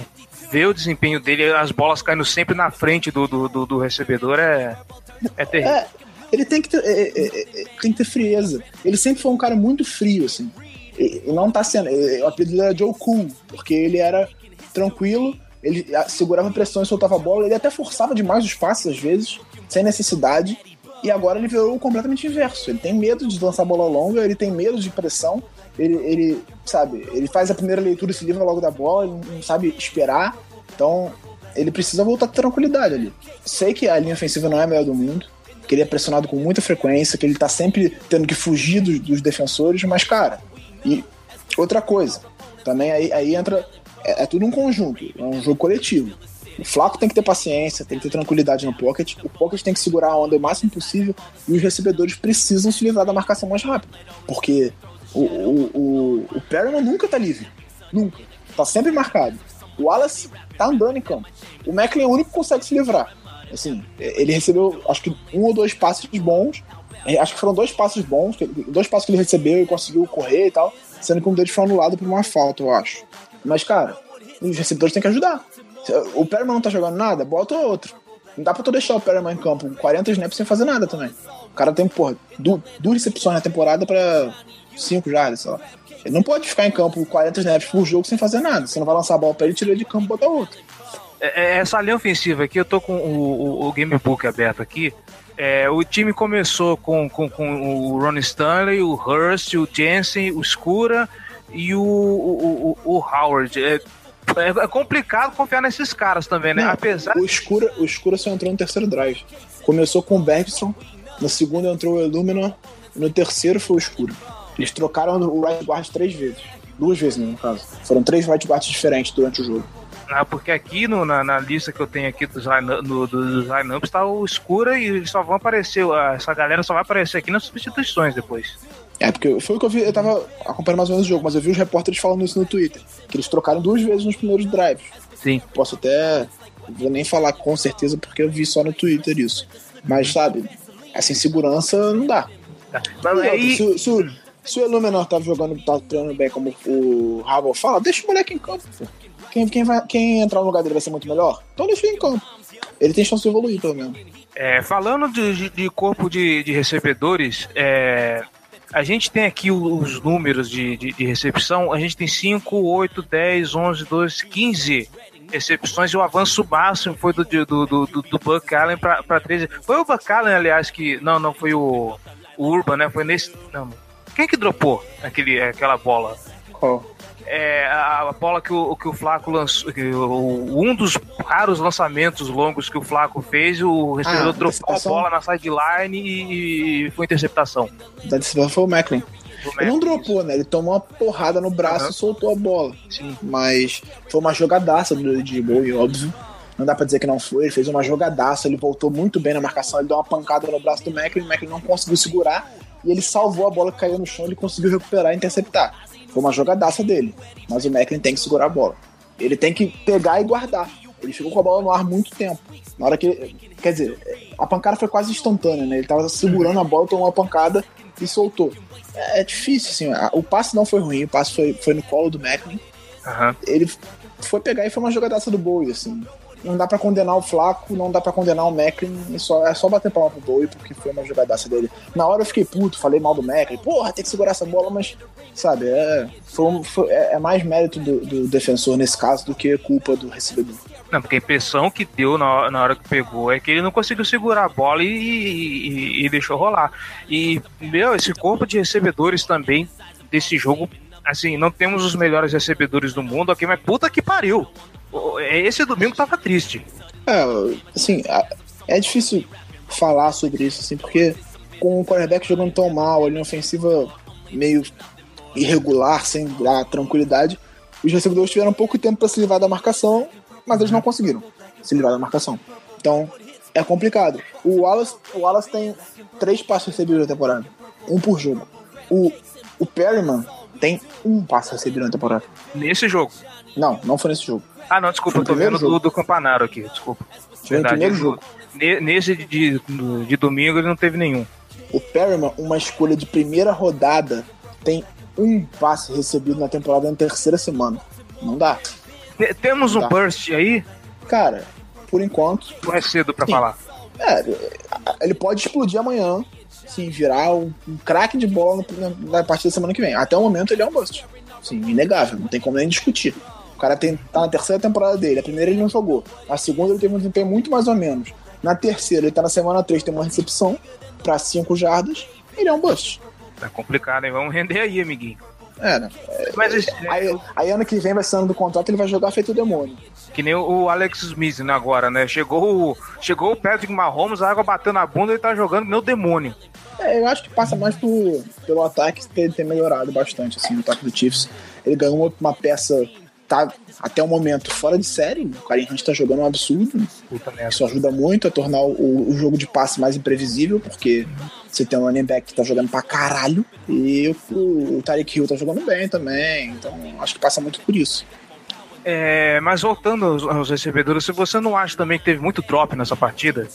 Ver o desempenho dele, as bolas caindo sempre na frente do, do, do, do recebedor é, é terrível. É, ele tem que ter, é, é, é, é, tem que ter frieza. Ele sempre foi um cara muito frio, assim. Não tá sendo. O apelido era Joe Cool, porque ele era tranquilo, ele segurava a pressão e soltava a bola, ele até forçava demais os passes às vezes, sem necessidade, e agora ele virou completamente inverso. Ele tem medo de lançar bola longa, ele tem medo de pressão, ele, ele sabe, ele faz a primeira leitura e se livra logo da bola, ele não sabe esperar. Então, ele precisa voltar com tranquilidade ali. Sei que a linha ofensiva não é a melhor do mundo, que ele é pressionado com muita frequência, que ele tá sempre tendo que fugir dos, dos defensores, mas, cara, e outra coisa, também aí, aí entra. É, é, tudo um conjunto, é um jogo coletivo. O Flaco tem que ter paciência, tem que ter tranquilidade no pocket. O pocket tem que segurar a onda o máximo possível e os recebedores precisam se livrar da marcação mais rápido. Porque o, o, o, o Perryman nunca tá livre. Nunca. Tá sempre marcado. O Wallace tá andando em campo. O Macklin é o único que consegue se livrar. Assim, ele recebeu, acho que um ou dois passes bons. É, acho que foram dois passes bons, dois passes que ele recebeu e conseguiu correr e tal, sendo que um deles foi anulado por uma falta, eu acho. Mas, cara, os receptores têm que ajudar. O Perman não tá jogando nada, bota outro. Não dá pra tu deixar o Perman em campo 40 snaps sem fazer nada também. O cara tem, porra, duas recepções na temporada pra 5 jardas, sei lá. Ele não pode ficar em campo 40 snaps por jogo sem fazer nada. Você não vai lançar a bola pra ele, tira ele de campo e bota outro. É, é, essa linha ofensiva aqui, eu tô com o, o, o Gamebook aberto aqui. É, o time começou com, com, com o Ron Stanley, o Hurst, o Jensen, o Scura e o, o, o, o Howard. É, é, complicado confiar nesses caras também, né? Não, Apesar... O Scura, o Scura só entrou no terceiro drive. Começou com o Bergson, no segundo entrou o Illuminor, no terceiro foi o Scura. Eles trocaram o right guard três vezes. Duas vezes, né, no caso. Foram três right guards diferentes durante o jogo. Ah, porque aqui no, na, na, lista que eu tenho aqui dos, line, lineups tá o escura e só vão aparecer, essa galera só vai aparecer aqui nas substituições depois. É, porque foi o que eu vi, eu tava acompanhando mais ou menos o jogo, mas eu vi os repórteres falando isso no Twitter, que eles trocaram duas vezes nos primeiros drives. Sim. Posso até, vou nem falar com certeza porque eu vi só no Twitter isso. Mas, sabe, essa insegurança não dá. Tá. Mas, aí... se, se, se, o Elumenor tá jogando, tá treinando bem como o Rabo fala, deixa o moleque em campo, pô. Quem, quem, vai, quem entrar no lugar dele vai ser muito melhor? Então deixa ele em campo. Ele tem chance de evoluir, pelo menos. É, falando de, de, corpo de, de recebedores, é, a gente tem aqui os números de, de, de, recepção. A gente tem 5, 8, 10, 11, 12, 15 recepções e o avanço máximo foi do, do, do, do, Buck Allen para 13. Foi o Buck Allen, aliás, que. Não, não foi o, o Urban, né? Foi nesse. Não. Quem que dropou aquele, aquela bola? Qual? É, a, bola que o, que o Flaco lançou, um dos raros lançamentos longos que o Flaco fez, o recebedor ah, trocou a bola na sideline e, e foi interceptação. Da decisão foi o Macklin. Ele não dropou, né? Ele tomou uma porrada no braço uhum. e soltou a bola. Sim. Mas foi uma jogadaça do de Bowie, óbvio. Não dá pra dizer que não foi. Ele fez uma jogadaça, ele voltou muito bem na marcação. Ele deu uma pancada no braço do Macklin, o Macklin não conseguiu segurar. E ele salvou a bola que caiu no chão, ele conseguiu recuperar e interceptar. Foi uma jogadaça dele. Mas o Macklin tem que segurar a bola. Ele tem que pegar e guardar. Ele ficou com a bola no ar muito tempo. Na hora que. Quer dizer, a pancada foi quase instantânea, né? Ele tava segurando a bola, tomou uma pancada e soltou. É, é difícil, assim. O passe não foi ruim, o passe foi, foi no colo do Macklin. Uhum. Ele foi pegar e foi uma jogadaça do Bowie, assim não dá para condenar o Flaco, não dá para condenar o Macklin, é só, é só bater palma pro Bowie, porque foi uma jogadaça dele. Na hora eu fiquei puto, falei mal do Macklin, porra, tem que segurar essa bola, mas, sabe, é, foi, foi, é, é mais mérito do, do, defensor nesse caso do que culpa do recebedor. Não, porque a impressão que deu na, na hora que pegou é que ele não conseguiu segurar a bola e, e, e deixou rolar. E, meu, esse corpo de recebedores também desse jogo assim, não temos os melhores recebedores do mundo aqui, mas puta que pariu. Esse domingo tava triste. É, assim, é difícil falar sobre isso, assim, porque com o quarterback jogando tão mal, a linha ofensiva meio irregular, sem dar tranquilidade, os recebedores tiveram pouco tempo para se livrar da marcação, mas eles não conseguiram se livrar da marcação. Então, é complicado. O Wallace, o Wallace tem três passos recebidos na temporada, um por jogo. O, o Perryman tem um passo recebido na temporada. Nesse jogo? Não, não foi nesse jogo. Ah, não, desculpa, eu tô vendo do, do Campanaro aqui, desculpa. Foi Verdade, primeiro jogo. Nesse de, de, de domingo ele não teve nenhum. O Perryman, uma escolha de primeira rodada, tem um passe recebido na temporada na terceira semana. Não dá. Temos não um dá. burst aí? Cara, por enquanto. Não é cedo para falar. É, ele pode explodir amanhã, sim, virar um, um craque de bola na, na partida da semana que vem. Até o momento ele é um bust. Sim, inegável, não tem como nem discutir. O cara tem, tá na terceira temporada dele. A primeira ele não jogou. A segunda ele teve um desempenho muito mais ou menos. Na terceira, ele tá na semana 3, tem uma recepção para 5 jardas. Ele é um bust. Tá complicado, hein? Vamos render aí, amiguinho. É, né? Mas, aí, aí, ano que vem vai sendo do contrato, ele vai jogar feito o demônio. Que nem o Alex Smith né, agora, né? Chegou, chegou o Patrick Mahomes, a água bateu na bunda e tá jogando meu demônio. É, eu acho que passa mais por, pelo ataque ter, ter melhorado bastante, assim, o ataque do Chiefs. Ele ganhou uma, uma peça tá até o momento fora de série. O Karim Hunt tá jogando um absurdo. Isso ajuda muito a tornar o, o, jogo de passe mais imprevisível, porque você tem um running back que tá jogando pra caralho e o, o Tarek Hill tá jogando bem também. Então acho que passa muito por isso. É, mas voltando aos, aos recebedores, se você não acha também que teve muito drop nessa partida,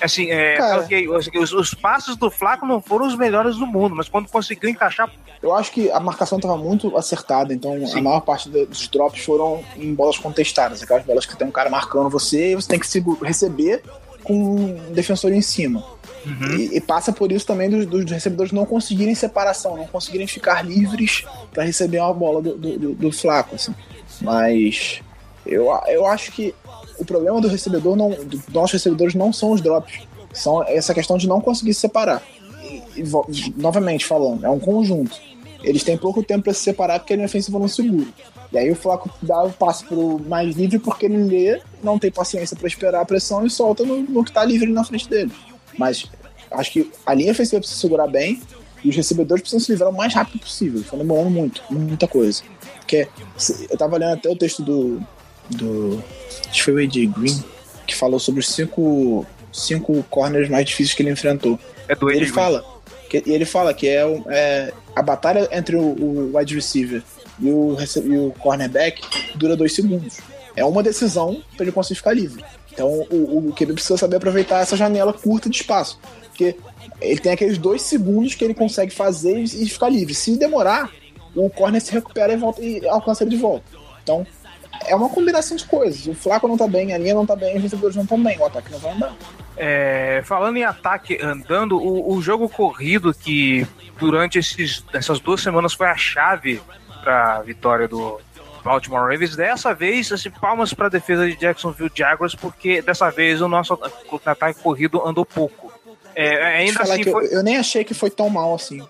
Assim, é, okay, os, os, passos do Flaco não foram os melhores do mundo, mas quando conseguiu encaixar. Eu acho que a marcação estava muito acertada, então Sim. a maior parte dos drops foram em bolas contestadas, aquelas bolas que tem um cara marcando você e você tem que receber com um defensor em cima. Uhum. E, e, passa por isso também dos, dos, recebedores não conseguirem separação, não conseguirem ficar livres para receber uma bola do, do, do, do Flaco. Assim. Mas eu, eu acho que o problema do recebedor, não, dos nossos recebedores, não são os drops. São essa questão de não conseguir se separar. E, e, novamente falando, é um conjunto. Eles têm pouco tempo para se separar porque ele é ofensivo não seguro. E aí o Flaco dá o passe pro mais livre porque ele lê, não tem paciência para esperar a pressão e solta no, no que tá livre na frente dele. Mas acho que a linha ofensiva precisa segurar bem e os recebedores precisam se livrar o mais rápido possível. Estão demorando muito, muita coisa. Porque eu tava lendo até o texto do, do. Acho que foi o AJ Green, que falou sobre os cinco, cinco corners mais difíceis que ele enfrentou. É do AJ ele fala que ele fala que é, é a batalha entre o, o wide receiver e o, e o cornerback dura dois segundos. É uma decisão para ele conseguir ficar livre. Então o, o QB precisa saber aproveitar essa janela curta de espaço. Porque ele tem aqueles dois segundos que ele consegue fazer e ficar livre. Se demorar, o corner se recupera e, volta, e alcança ele de volta. Então, é uma combinação de coisas. O Flaco não tá bem, a linha não tá bem, os recebedores não estão bem, o ataque não vai andar. É, falando em ataque andando, o, o, jogo corrido que durante esses, essas duas semanas foi a chave para a vitória do Baltimore Ravens. Dessa vez, assim, palmas para a defesa de Jacksonville Jaguars, porque dessa vez o nosso ataque corrido andou pouco. É, ainda assim foi... eu, eu, nem achei que foi tão mal assim.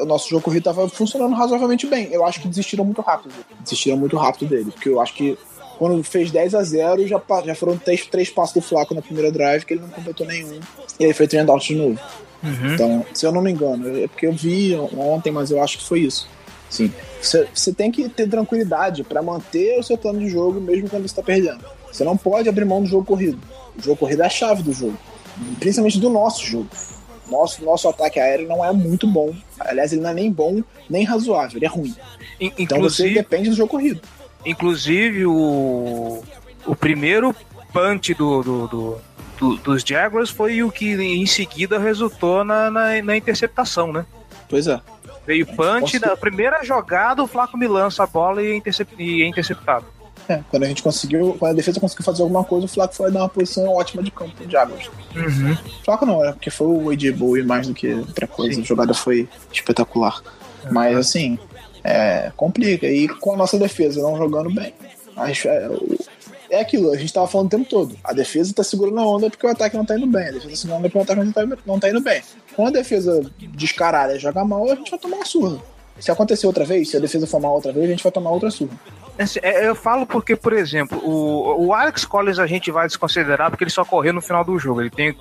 O nosso jogo corrido tava funcionando razoavelmente bem. Eu acho que desistiram muito rápido. Desistiram muito rápido dele. Porque eu acho que quando fez 10 a 0 já, já foram três, três passos do Flaco na primeira drive, que ele não completou nenhum. E aí foi treinado de novo. Uhum. Então, se eu não me engano, é porque eu vi ontem, mas eu acho que foi isso. Sim. Você, você tem que ter tranquilidade para manter o seu plano de jogo mesmo quando você está perdendo. Você não pode abrir mão do jogo corrido. O jogo corrido é a chave do jogo principalmente do nosso jogo. Nosso, nosso ataque aéreo não é muito bom. Aliás, ele não é nem bom, nem razoável, ele é ruim. Então você depende do jogo corrido. Inclusive, o, o primeiro punch do, do, do, do, dos Jaguars foi o que em seguida resultou na, na, na interceptação, né? Pois é. Veio punch, na primeira jogada o Flaco me lança a bola e é, intercept, e é interceptado. É, quando a gente conseguiu, quando a defesa conseguiu fazer alguma coisa, o Flaco foi dar uma posição ótima de campo de águas. Uhum. Flaco não, é porque foi o AJ Bowie mais do que outra coisa. Sim. A jogada foi espetacular. Uhum. Mas assim, é, complica. E com a nossa defesa não jogando bem, acho, é, é aquilo, a gente tava falando o tempo todo. A defesa tá segurando a onda porque o ataque não tá indo bem. A defesa tá segurando a onda porque o ataque não tá, não tá indo bem. Quando a defesa descarada joga mal, a gente vai tomar uma surra. Se acontecer outra vez, se a defesa for mal outra vez, a gente vai tomar outra surra. Assim, é, eu falo porque, por exemplo, o, o Alex Collins a gente vai desconsiderar porque ele só correu no final do jogo. Ele tem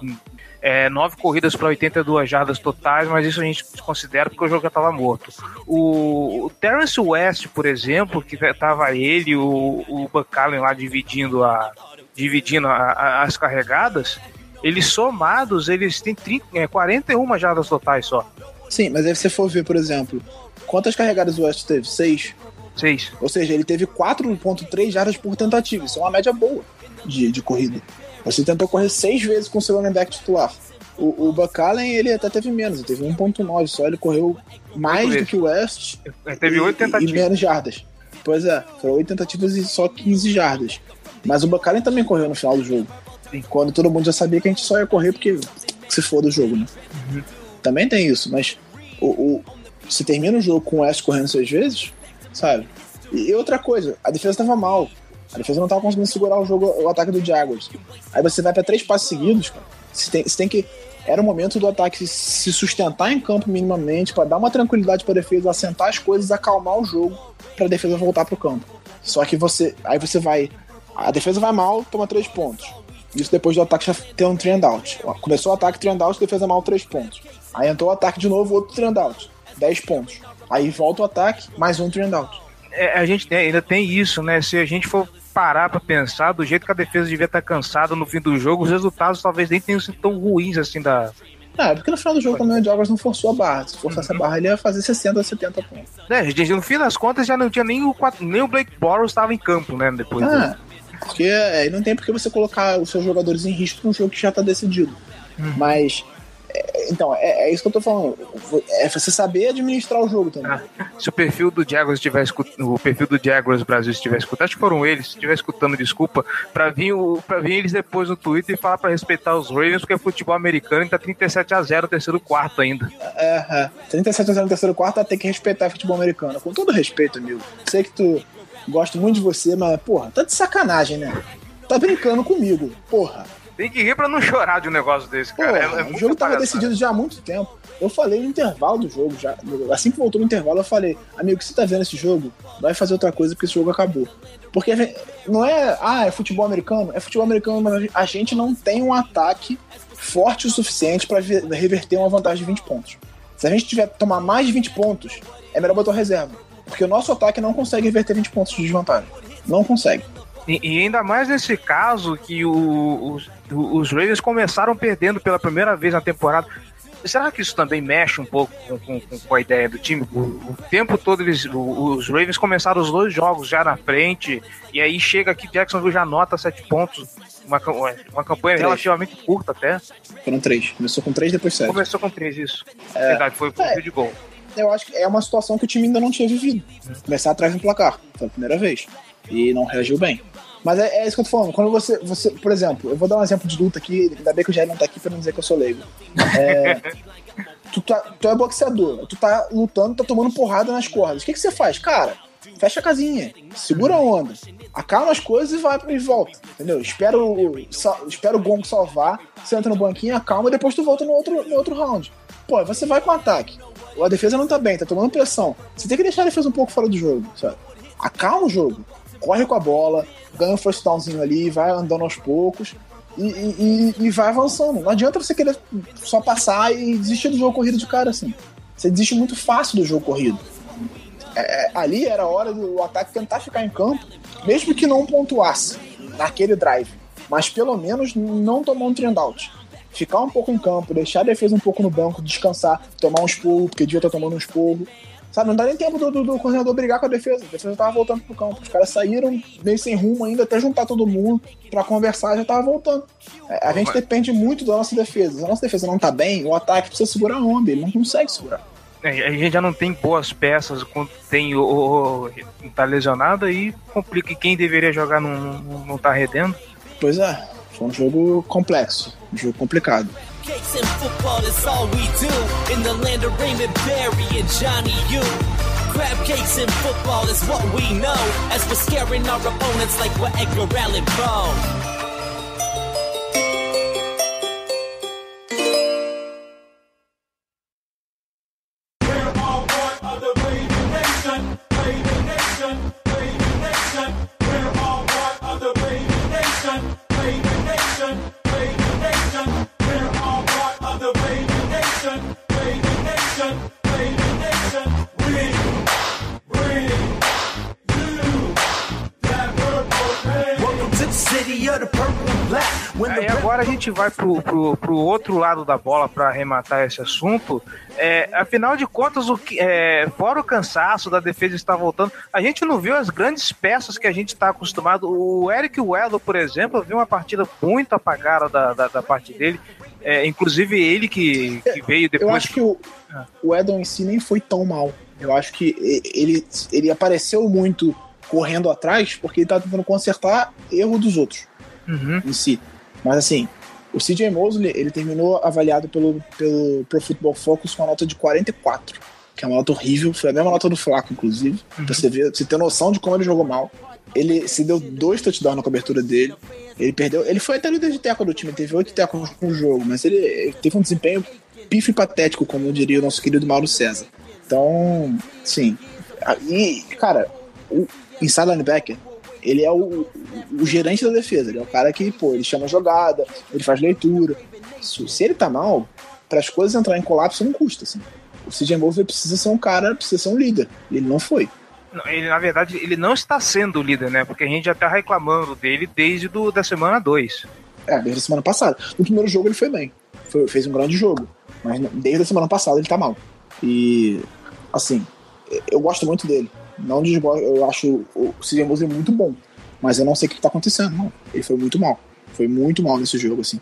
é, nove corridas para 82 jardas totais, mas isso a gente desconsidera porque o jogo já estava morto. O, o Terrence West, por exemplo, que estava ele o, o Buck Allen lá dividindo, a, dividindo a, a, as carregadas, eles somados, eles têm 30, é, 41 jardas totais só. Sim, mas aí você for ver, por exemplo, quantas carregadas o West teve? Seis? Seis. Ou seja, ele teve 4,3 jardas por tentativa. Isso é uma média boa de, de corrida. Você tentou correr seis vezes com o seu running back titular. O, o ele até teve menos, ele teve 1.9 só, ele correu mais do que o West. Ele teve oito tentativas. E menos jardas. Pois é, foram oito tentativas e só 15 jardas. Mas o Buck Allen também correu no final do jogo. Sim. Quando todo mundo já sabia que a gente só ia correr porque se for do jogo, né? Uhum. Também tem isso, mas o, o, se termina o jogo com o West correndo seis vezes, sabe? E outra coisa, a defesa tava mal. A defesa não tava conseguindo segurar o jogo, o ataque do Jaguars. Aí você vai para três passes seguidos, cara. Você tem, você tem que. Era o momento do ataque se sustentar em campo minimamente, para dar uma tranquilidade para defesa, assentar as coisas, acalmar o jogo, para a defesa voltar pro campo. Só que você. Aí você vai. A defesa vai mal, toma três pontos. Isso depois do ataque já ter um trend out. Começou o ataque, trend out, defesa mal, três pontos. Aí entrou o ataque de novo, outro trend out. 10 pontos. Aí volta o ataque, mais um trend out. É, a gente tem, ainda tem isso, né? Se a gente for parar para pensar, do jeito que a defesa devia estar cansada no fim do jogo, os resultados talvez nem tenham sido tão ruins assim da. Ah, porque no final do jogo também o Jaguars não forçou a barra. Se forçasse uhum. a barra, ele ia fazer 60 70 pontos. É, gente, no fim das contas já não tinha nem o, nem o Blake Bortles estava em campo, né? Depois ah, porque é, não tem porque você colocar os seus jogadores em risco num jogo que já está decidido. Uhum. Mas então, é, é, isso que eu tô falando. É você saber administrar o jogo também. Ah, se o perfil do Jaguars estiver escutando, o perfil do Jaguars Brasil estiver escutando, acho que foram eles, se estiver escutando, desculpa, pra vir, o, pra vir eles depois no Twitter e falar pra respeitar os Ravens, porque é futebol americano e tá 37 a 0 no terceiro quarto ainda. É, é. 37 a 0 no terceiro quarto, tem que respeitar o futebol americano. Com todo respeito, amigo. Sei que tu gosto muito de você, mas, porra, tá de sacanagem, né? Tá brincando comigo, porra. Tem que rir pra não chorar de um negócio desse, cara. Pô, é, é o jogo tava decidido já há muito tempo. Eu falei no intervalo do jogo, já. Assim que voltou no intervalo, eu falei, amigo, você tá vendo esse jogo? Vai fazer outra coisa porque esse jogo acabou. Porque não é, ah, é futebol americano? É futebol americano, mas a gente não tem um ataque forte o suficiente para reverter uma vantagem de 20 pontos. Se a gente tiver tomar mais de 20 pontos, é melhor botar reserva. Porque o nosso ataque não consegue reverter 20 pontos de desvantagem. Não consegue. E, e, ainda mais nesse caso que o, os, os Ravens começaram perdendo pela primeira vez na temporada. Será que isso também mexe um pouco com, com, com a ideia do time? O, tempo todo eles, os Ravens começaram os dois jogos já na frente, e aí chega aqui Jacksonville já nota sete pontos. Uma, uma campanha três. relativamente curta até. Foram três. Começou com três, depois sete. Começou com três, isso. É, Verdade, foi um é, de gol. Eu acho que é uma situação que o time ainda não tinha vivido. Começar atrás no placar. Foi a primeira vez. E não reagiu bem. Mas é, é, isso que eu tô falando. Quando você, você. Por exemplo, eu vou dar um exemplo de luta aqui, ainda bem que o Jair não tá aqui pra não dizer que eu sou leigo. É, tu, tá, tu é boxeador, tu tá lutando, tá tomando porrada nas cordas. O que, que você faz? Cara, fecha a casinha, segura a onda, acalma as coisas e vai e volta. Entendeu? Espera o, espera o gong salvar, você entra no banquinho, acalma e depois tu volta no outro, no outro round. Pô, você vai com ataque. A defesa não tá bem, tá tomando pressão. Você tem que deixar a defesa um pouco fora do jogo, sabe? Acalma o jogo corre com a bola, ganha um first downzinho ali, vai andando aos poucos e, e, e, vai avançando. Não adianta você querer só passar e desistir do jogo corrido de cara assim. Você desiste muito fácil do jogo corrido. É, é ali era a hora do ataque tentar ficar em campo, mesmo que não pontuasse naquele drive, mas pelo menos não tomar um trend out. Ficar um pouco em campo, deixar a defesa um pouco no banco, descansar, tomar um esporro, porque devia estar tomando um esporro, Sabe, não dá nem tempo do, do, do, coordenador brigar com a defesa. A defesa tava voltando pro campo. Os caras saíram meio sem rumo ainda, até juntar todo mundo para conversar, já tava voltando. É, a gente depende muito da nossa defesa. Se a nossa defesa não tá bem, o ataque precisa segurar a onda, ele não consegue segurar. É, a gente já não tem boas peças quando tem o, o, o tá lesionado aí complica quem deveria jogar não, não, não tá redendo. Pois é, foi um jogo complexo, um jogo complicado. Cakes and football is all we do in the land of Raymond Barry and Johnny U. Crab cakes and football is what we know as we're scaring our opponents like we're Edgar Allan Poe. Gente vai pro, pro, pro outro lado da bola para arrematar esse assunto. É, afinal de contas, o que, é, fora o cansaço da defesa estar voltando, a gente não viu as grandes peças que a gente está acostumado. O Eric Weddle, por exemplo, eu vi uma partida muito apagada da, da, da parte dele. É, inclusive ele que, que veio depois. Eu acho que o, o Edel em si nem foi tão mal. Eu acho que ele, ele apareceu muito correndo atrás porque ele tá tentando consertar erro dos outros uhum. em si. Mas assim, o CJ Mosley ele terminou avaliado pelo, pelo Pro Football Focus com a nota de 44. que é uma nota horrível. Foi a mesma nota do Flaco, inclusive. Uhum. Pra você ver, você ter noção de como ele jogou mal. Ele se deu dois touchdowns na cobertura dele. Ele perdeu. Ele foi até líder de teco do time, teve oito tecos no jogo, mas ele, ele teve um desempenho pifo e patético, como eu diria o nosso querido Mauro César. Então, sim. E, cara, o inside linebacker, ele é o, o, gerente da defesa. Ele é o cara que, pô, ele chama jogada, ele faz leitura. Se ele tá mal, para as coisas entrarem em colapso não custa, assim. O CJ Mosley precisa ser um cara, precisa ser um líder. Ele não foi. Ele, na verdade, ele não está sendo o líder, né? Porque a gente já tá reclamando dele desde do, da semana 2. É, desde a semana passada. No primeiro jogo ele foi bem. Foi, fez um grande jogo. Mas desde a semana passada ele tá mal. E, assim, eu gosto muito dele. Não desgosto, eu acho o CJ Mosley muito bom. Mas eu não sei o que tá acontecendo, não. Ele foi muito mal. Foi muito mal nesse jogo, assim.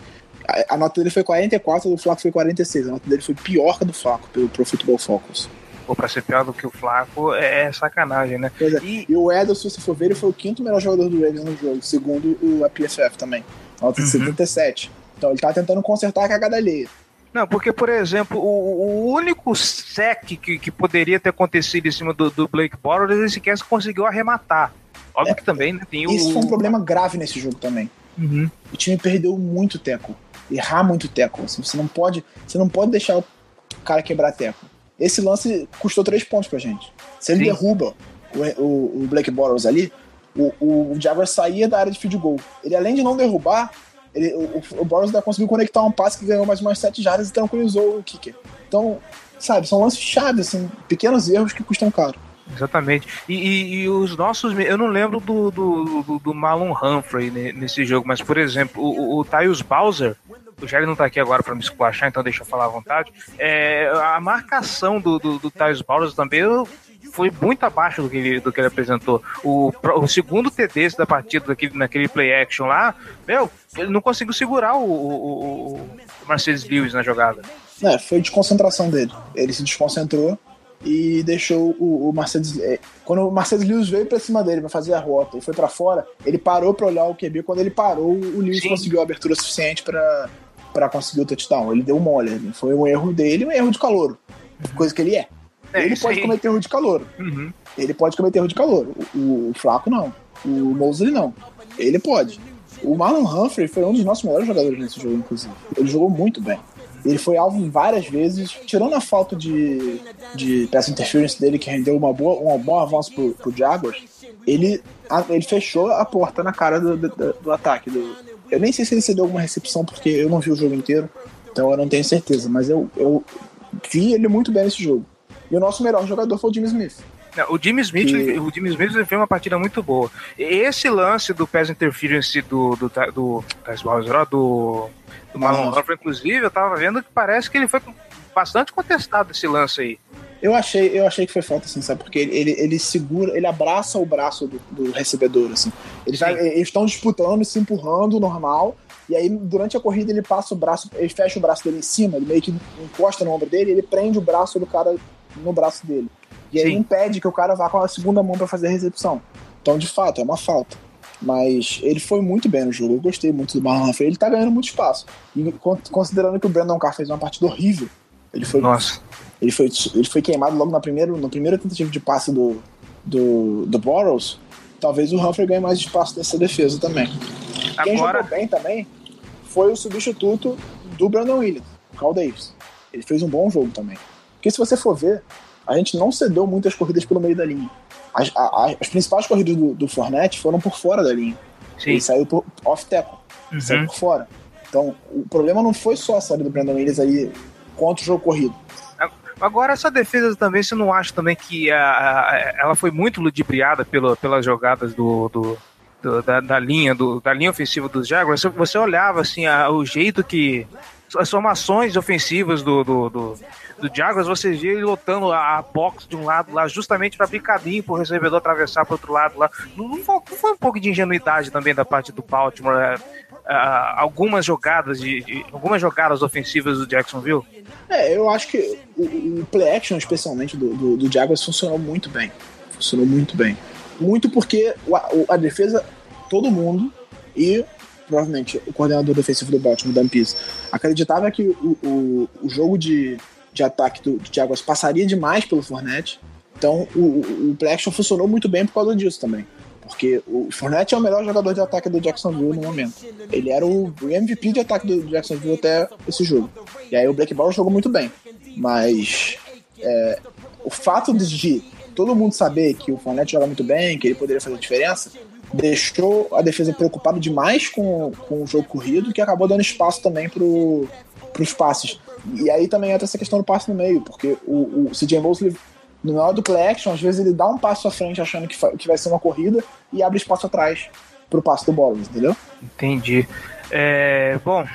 A, a nota dele foi 44, do Flaco foi 46. A nota dele foi pior que a do Flaco, pelo Pro Football Focus. Pô, pra ser pior do que o Flaco é, é sacanagem, né? É. E... e... o Ederson, se for ver, ele foi o quinto melhor jogador do Ravens no jogo, segundo o APFF também. Nota de uhum. 77. Então ele tá tentando consertar a cagada alheia. Não, porque, por exemplo, o, o único sec que, que poderia ter acontecido em cima do, do Blake Bortles, ele sequer conseguiu arrematar. Óbvio é, que também né, tem o. Isso foi um problema grave nesse jogo também. Uhum. O time perdeu muito teco. Errar muito teco. Assim, você, não pode, você não pode deixar o cara quebrar teco. Esse lance custou três pontos pra gente. Se ele Sim. derruba o, o, o Blake Bortles ali, o, o, o Jaguar saía da área de field goal. Ele, além de não derrubar, ele, o, o Boros conseguiu conectar um passe que ganhou mais umas 7 jardas e tranquilizou o kicker. Então, sabe, são lances chaves, assim, pequenos erros que custam caro. Exatamente. E, e, e, os nossos. Eu não lembro do, do, do, do Malon Humphrey nesse jogo, mas, por exemplo, o, o Tyus Bowser. O Jerry não tá aqui agora para me esculachar, então deixa eu falar à vontade. É, a marcação do, do, do Tyus Bowser também foi muito abaixo do que ele, do que ele apresentou. O, o segundo TD da partida, daquele, naquele play action lá, meu, ele não conseguiu segurar o, o, o Mercedes Lewis na jogada. É, foi desconcentração dele. Ele se desconcentrou e deixou o, o Mercedes. É, quando o Mercedes Lewis veio pra cima dele pra fazer a rota e foi para fora, ele parou pra olhar o QB. Quando ele parou, o Lewis Sim. conseguiu a abertura suficiente para para conseguir o touchdown. Ele deu mole. Foi um erro dele, um erro de calor. Coisa que ele é. É, ele pode aí. cometer erro de calor. Uhum. Ele pode cometer erro de calor. O, o, Flaco não. O Mosley não. Ele pode. O Marlon Humphrey foi um dos nossos melhores jogadores nesse jogo, inclusive. Ele jogou muito bem. Ele foi alvo várias vezes, tirando a falta de, de pass interference dele, que rendeu uma boa, um bom avanço pro, pro Jaguars. Ele, a, ele fechou a porta na cara do, do, do ataque. Do, eu nem sei se ele cedeu alguma recepção, porque eu não vi o jogo inteiro, então eu não tenho certeza, mas eu, eu vi ele muito bem nesse jogo. E o nosso melhor jogador foi o Jimmy Smith. o Jimmy Smith, e... o Jimmy Smith fez uma partida muito boa. Esse lance do pass interference do do do, do, do, do Marlon Humphrey, inclusive, eu tava vendo que parece que ele foi bastante contestado esse lance aí. Eu achei, eu achei que foi falta, assim, sabe? Porque ele, ele, ele segura, ele abraça o braço do, do recebedor, assim. Eles estão disputando, se empurrando, normal. E aí, durante a corrida, ele passa o braço, ele fecha o braço dele em cima, ele meio que encosta no ombro dele, ele prende o braço do cara no braço dele. E aí Sim. impede que o cara vá com a segunda mão para fazer a recepção. Então, de fato, é uma falta. Mas ele foi muito bem no jogo. Eu gostei muito do Marlon Humphrey. Ele tá ganhando muito espaço. E considerando que o Brandon Carr fez uma partida horrível, ele foi. Nossa. Ele foi, ele foi queimado logo na primeira, na primeira tentativa de passe do, do, do Boros. Talvez o Humphrey ganhe mais espaço nessa defesa também. Agora... Quem jogou bem também foi o substituto do Brandon Williams, o Carl Davis. Ele fez um bom jogo também. Porque se você for ver, a gente não cedeu muitas corridas pelo meio da linha. As, a, as principais corridas do, do Fornette foram por fora da linha. Sim. Ele saiu por off-tackle. Uhum. Saiu por fora. Então, o problema não foi só a saída do Brandon Williams aí contra o jogo corrido. Agora, essa defesa também, você não acha também que a, a, ela foi muito ludibriada pelo, pelas jogadas do, do, do da, da, linha do, da linha ofensiva dos Jaguars? Você, você olhava assim a, o jeito que as formações ofensivas do, do, do, do Jaguars, você via ele lotando a, box de um lado lá, justamente para abrir caminho para o recebedor atravessar para outro lado lá. Não, não, foi, um pouco de ingenuidade também da parte do Baltimore? É, é, algumas jogadas de, de, algumas jogadas ofensivas do Jacksonville? É, eu acho que o, o play action, especialmente do, do, do, Jaguars, funcionou muito bem. Funcionou muito bem. Muito porque a, a defesa, todo mundo, e provavelmente o coordenador defensivo do Baltimore, Dan Pease, acreditava que o, o, o jogo de de ataque do, do Jaguars passaria demais pelo Fournette. Então o, o, play action funcionou muito bem por causa disso também. Porque o Fournette é o melhor jogador de ataque do Jacksonville no momento. Ele era o MVP de ataque do Jacksonville até esse jogo. E aí o Black Ball jogou muito bem. Mas é, o fato de todo mundo saber que o Fournette joga muito bem, que ele poderia fazer diferença, deixou a defesa preocupada demais com, com o jogo corrido, que acabou dando espaço também para os passes. E aí também entra essa questão do passe no meio, porque o, o CJ Mosley, no final do play action, às vezes ele dá um passo à frente achando que, que vai ser uma corrida e abre espaço atrás para o passe do Bolas, entendeu? Entendi. É, bom,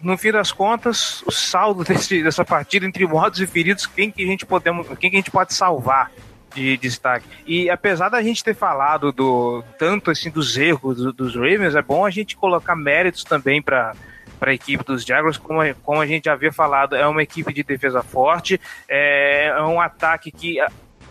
no fim das contas, o saldo desse, dessa partida entre mortos e feridos, quem que a gente podemos, quem que a gente pode salvar de destaque. E apesar da gente ter falado do tanto assim dos erros do, dos Ravens, é bom a gente colocar méritos também para para a equipe dos Jaguars, como, como a gente já havia falado, é uma equipe de defesa forte, é, é um ataque que,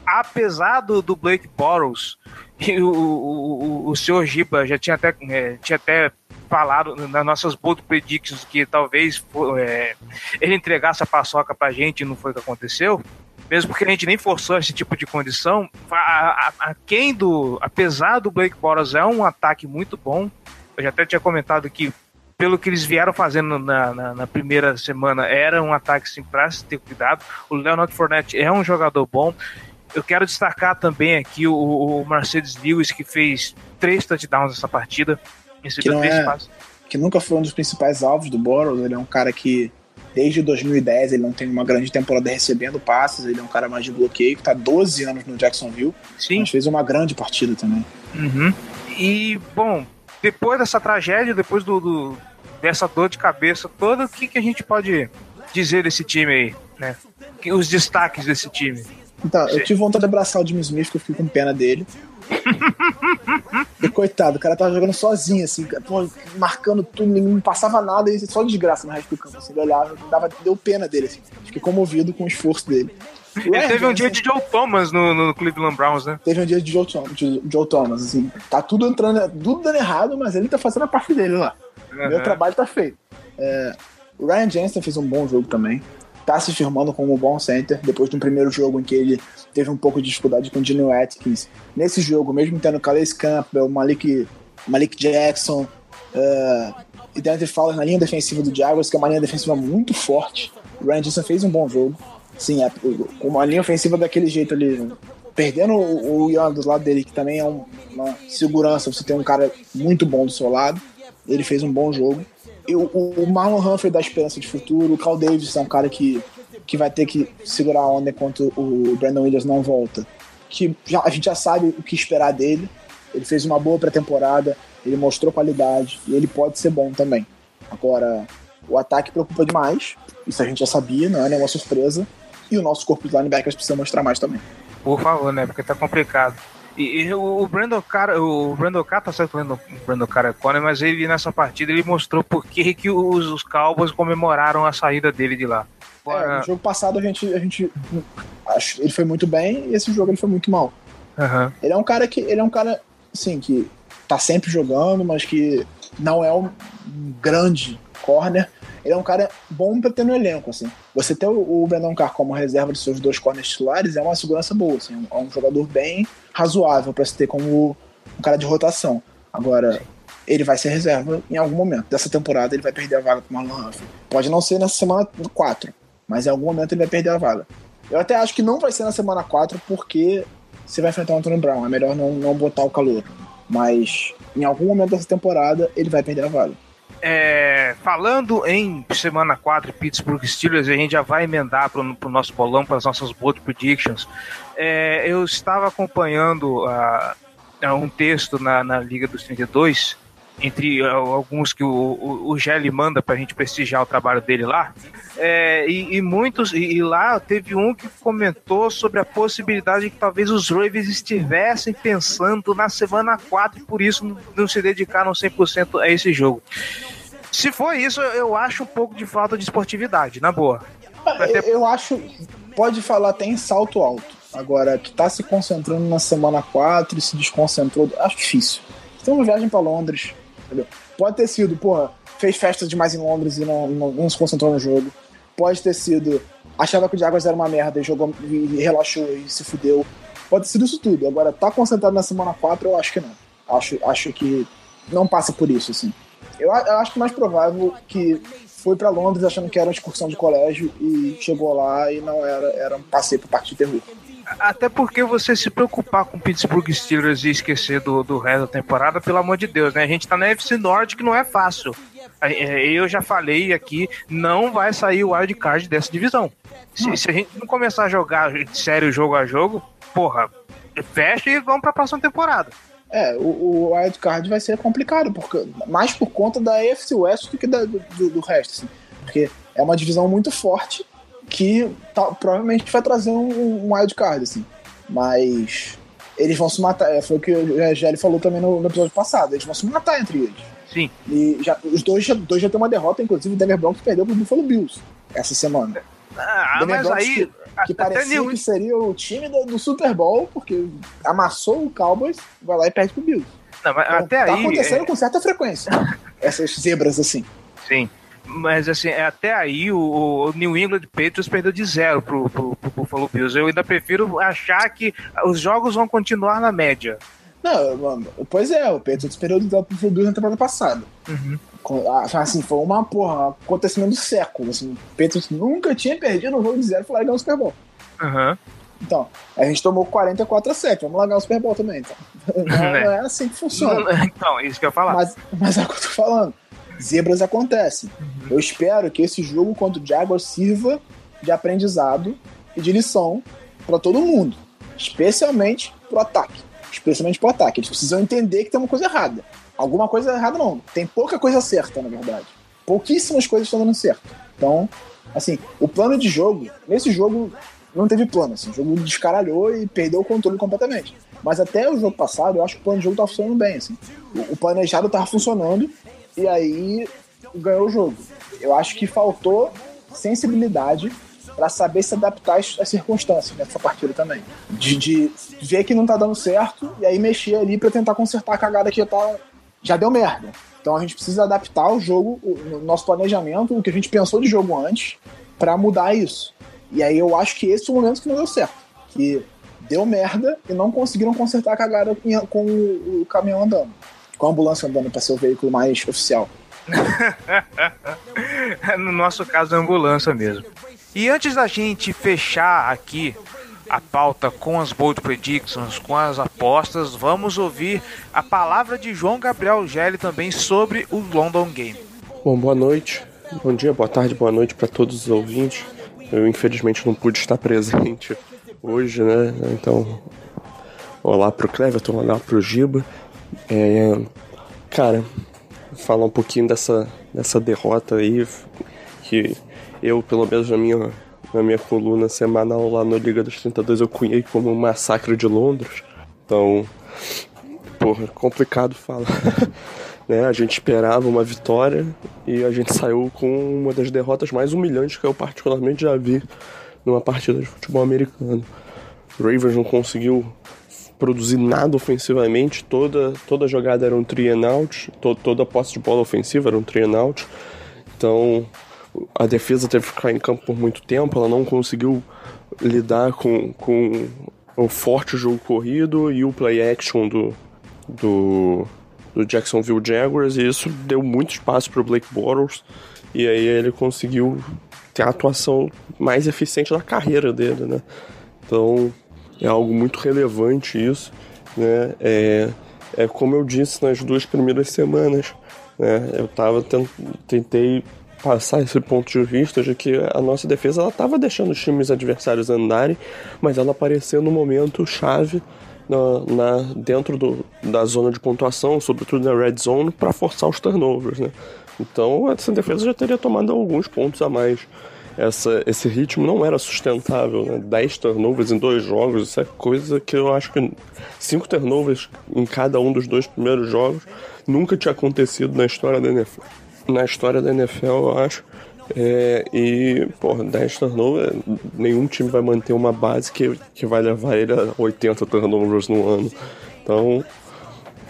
apesar do, do Blake Bortles, o, o, o, o senhor Giba já tinha até, é, tinha até falado nas nossas bold predictions que talvez é, ele entregasse a paçoca pra gente e não foi o que aconteceu mesmo porque a gente nem forçou esse tipo de condição, a, a, a quem do, apesar do Blake Bortles é um ataque muito bom, eu já até tinha comentado que pelo que eles vieram fazendo na, na, na primeira semana, era um ataque sim para se ter cuidado. O Leonard Fournette é um jogador bom. Eu quero destacar também aqui o, o Mercedes Lewis, que fez três touchdowns nessa partida. Que, não é, que nunca foi um dos principais alvos do Bortles. Ele é um cara que Desde 2010 ele não tem uma grande temporada recebendo passes, ele é um cara mais de bloqueio, que tá 12 anos no Jacksonville. Sim. Mas fez uma grande partida também. Uhum. E, bom, depois dessa tragédia, depois do, do dessa dor de cabeça toda, o que, que a gente pode dizer desse time aí, né? Os destaques desse time. Então, eu tive vontade de abraçar o Jimmy Smith, que eu fiquei com pena dele. e coitado, o cara tava jogando sozinho, assim, marcando tudo, não passava nada, e só desgraça no resto do campo. Assim, ele olhava, dava, deu pena dele, assim. Fiquei comovido com o esforço dele. Ele teve um dia de Joe Thomas no, no Cleveland Browns, né? Teve um dia de Joe, de Joe Thomas, assim. Tá tudo entrando, tudo dando errado, mas ele tá fazendo a parte dele lá. Uhum. Meu trabalho tá feito. É, o Ryan Jensen fez um bom jogo também tá se firmando como um bom center, depois de um primeiro jogo em que ele teve um pouco de dificuldade com o Dino Atkins. Nesse jogo, mesmo tendo Calais Campbell, Malik, Malik Jackson uh, e Deontay Fowler na linha defensiva do Jaguars, que é uma linha defensiva muito forte, o Ryan fez um bom jogo. Sim, é, uma linha ofensiva daquele jeito ali, perdendo o, o Ian do lado dele, que também é um, uma segurança, você tem um cara muito bom do seu lado, ele fez um bom jogo o, o Marlon Humphrey dá esperança de futuro, o Carl Davis é um cara que, que vai ter que segurar a onda enquanto o Brandon Williams não volta. Que já, a gente já sabe o que esperar dele. Ele fez uma boa pré-temporada, ele mostrou qualidade e ele pode ser bom também. Agora, o ataque preocupa demais, isso a gente já sabia, não é nenhuma surpresa. E o nosso corpo de linebackers precisa mostrar mais também. Por favor, né? Porque tá complicado. E, e o Brandon Cara, o Brandon Cara tá certo o Brandon Cara é Conner, mas ele nessa partida ele mostrou por que, que os, os Cowboys comemoraram a saída dele de lá. É, no jogo passado a gente, a gente acho, ele foi muito bem e esse jogo ele foi muito mal. Uhum. Ele é um cara que ele é um cara assim que tá sempre jogando, mas que não é um grande corner, ele é um cara bom para ter no elenco, assim. Você ter o, o Brandon Carr como reserva dos seus dois corners titulares é uma segurança boa, assim. É um jogador bem razoável para se ter como um cara de rotação. Agora, ele vai ser reserva em algum momento. Dessa temporada ele vai perder a vaga pro Marlon Humphrey. Pode não ser nessa semana 4, mas em algum momento ele vai perder a vaga. Eu até acho que não vai ser na semana 4 porque você vai enfrentar o Anthony Brown. É melhor não, não botar o calor. Mas em algum momento dessa temporada ele vai perder a vaga. É, falando em semana 4 Pittsburgh Steelers, a gente já vai emendar para o nosso bolão, para as nossas bold predictions. É, eu estava acompanhando uh, um texto na, na Liga dos 32 entre uh, alguns que o, o, o Gelli manda para a gente prestigiar o trabalho dele lá. É, e, e, muitos, e, e, lá teve um que comentou sobre a possibilidade de que talvez os Ravens estivessem pensando na semana 4 e por isso não se dedicaram 100% a esse jogo. Se for isso, eu acho um pouco de falta de esportividade, na boa. Eu, eu acho, pode falar até em salto alto. Agora, que tá se concentrando na semana 4 e se desconcentrou, acho difícil. Tem uma viagem para Londres, Entendeu? Pode ter sido, porra, fez festa demais em Londres e não, não, não se concentrou no jogo. Pode ter sido, achava que o Jaguars era uma merda e jogou e relaxou e se fudeu. Pode ter sido isso tudo. Agora, tá concentrado na semana 4, eu acho que não. Acho, acho que não passa por isso, assim. Eu, eu acho que mais provável que foi para Londres achando que era uma excursão de colégio e chegou lá e não era, era um passeio pro parque de terror. Até porque você se preocupar com Pittsburgh Steelers e esquecer do, do resto da temporada, pelo amor de Deus, né? A gente tá na FC Norte que não é fácil. É, eu já falei aqui, não vai sair o wild card dessa divisão. Se, se, a gente não começar a jogar sério jogo a jogo, porra, fecha e vamos pra próxima temporada. É, o, o wild card vai ser complicado, porque, mais por conta da AFC West do que da, do, do, resto, assim. Porque é uma divisão muito forte que tá, provavelmente vai trazer um, um wild card, assim. Mas eles vão se matar. É, foi o que o Gelli falou também no, no, episódio passado. Eles vão se matar entre eles. Sim. E já, os dois já, dois já tem uma derrota, inclusive o Denver Broncos perdeu pro Buffalo Bills essa semana. Ah, Denver mas Broncos aí. Que, que parecia que seria o time do, do, Super Bowl, porque amassou o Cowboys, vai lá e perde pro Bills. Não, mas então, até tá aí. Tá acontecendo é... com certa frequência. essas zebras assim. Sim. Mas assim, é, até aí o, o, New England Patriots perdeu de zero pro, pro, pro Buffalo Bills. Eu ainda prefiro achar que os jogos vão continuar na média. Não, mano, pois é, o Patriots perdeu de zero pro Buffalo Bills na temporada passada. Uhum. Assim, foi uma porra, um acontecimento do século. Assim, o Patriots nunca tinha perdido um jogo de zero e foi ganhou o Super Bowl. Uhum. Então, a gente tomou 44 a 7. Vamos largar o Super Bowl também, então. Não, é. não é assim que funciona. Então, isso que eu ia falar. Mas, mas é o que eu tô falando zebras acontecem. Uhum. Eu espero que esse jogo contra o Jaguars sirva de aprendizado e de lição para todo mundo, especialmente pro ataque. Especialmente pro ataque. Eles precisam entender que tem uma coisa errada. Alguma coisa errada não. Tem pouca coisa certa, na verdade. Pouquíssimas coisas estão dando certo. Então, assim, o plano de jogo, nesse jogo não teve plano, assim, o jogo descaralhou e perdeu o controle completamente. Mas até o jogo passado, eu acho que o plano de jogo tava funcionando bem, assim. O, o planejado tava funcionando e aí ganhou o jogo. Eu acho que faltou sensibilidade para saber se adaptar às circunstâncias nessa partida também. De, de, ver que não tá dando certo e aí mexer ali para tentar consertar a cagada que já, tá, já deu merda. Então a gente precisa adaptar o jogo, o nosso planejamento, o que a gente pensou de jogo antes, para mudar isso. E aí eu acho que esse é o momento que não deu certo. Que deu merda e não conseguiram consertar a cagada com o caminhão andando com a ambulância andando para ser o veículo mais oficial. no nosso caso, a ambulância mesmo. E antes da gente fechar aqui a pauta com as bold predictions, com as apostas, vamos ouvir a palavra de João Gabriel Gelli também sobre o London Game. Bom, boa noite, bom dia, boa tarde, boa noite para todos os ouvintes. Eu infelizmente não pude estar presente hoje, né? Então, olá pro Cleverton, olá pro Giba. É, cara, falar um pouquinho dessa, dessa derrota aí, que eu, pelo menos na minha, na minha coluna semanal lá no Liga dos 32, eu cunhei como um massacre de Londres. Então, porra, complicado falar. né? A gente esperava uma vitória e a gente saiu com uma das derrotas mais humilhantes que eu particularmente já vi numa partida de futebol americano. O Ravens não conseguiu produzir nada ofensivamente, toda, toda jogada era um three and out, to, toda posse de bola ofensiva era um three and out. Então a defesa teve que ficar em campo por muito tempo, ela não conseguiu lidar com, com o forte jogo corrido e o play action do, do, do Jacksonville Jaguars, e isso deu muito espaço para o Blake Bortles, e aí ele conseguiu ter a atuação mais eficiente da carreira dele, né? Então, é algo muito relevante isso, né? É, é como eu disse nas duas primeiras semanas, né? Eu tava tentei passar esse ponto de vista de que a nossa defesa ela estava deixando os times adversários andarem, mas ela apareceu no momento chave na, na, dentro do, da zona de pontuação, sobretudo na red zone, para forçar os turnovers, né? Então essa defesa já teria tomado alguns pontos a mais essa, esse ritmo não era sustentável, né? 10 turnovers em dois jogos, isso é coisa que eu acho que cinco turnovers em cada um dos dois primeiros jogos nunca tinha acontecido na história da NFL. Na história da NFL, eu acho. É, e, porra, 10 turnovers, nenhum time vai manter uma base que, que vai levar ele a 80 turnovers no ano. Então,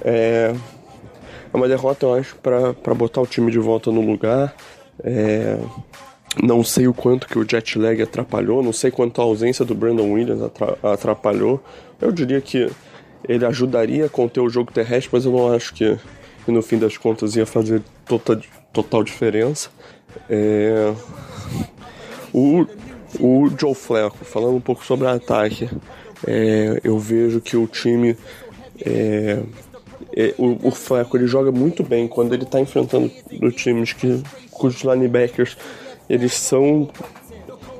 é, é uma derrota, eu acho, para botar o time de volta no lugar. É, Não sei o quanto que o jet lag atrapalhou, não sei quanto a ausência do Brandon Williams atrapalhou. Eu diria que ele ajudaria a conter o jogo terrestre, mas eu não acho que, no fim das contas ia fazer total, total diferença. É... O, o Joe Flacco, falando um pouco sobre ataque, é, eu vejo que o time. É, é, o, o Flacco ele joga muito bem quando ele está enfrentando times que, cujos linebackers eles são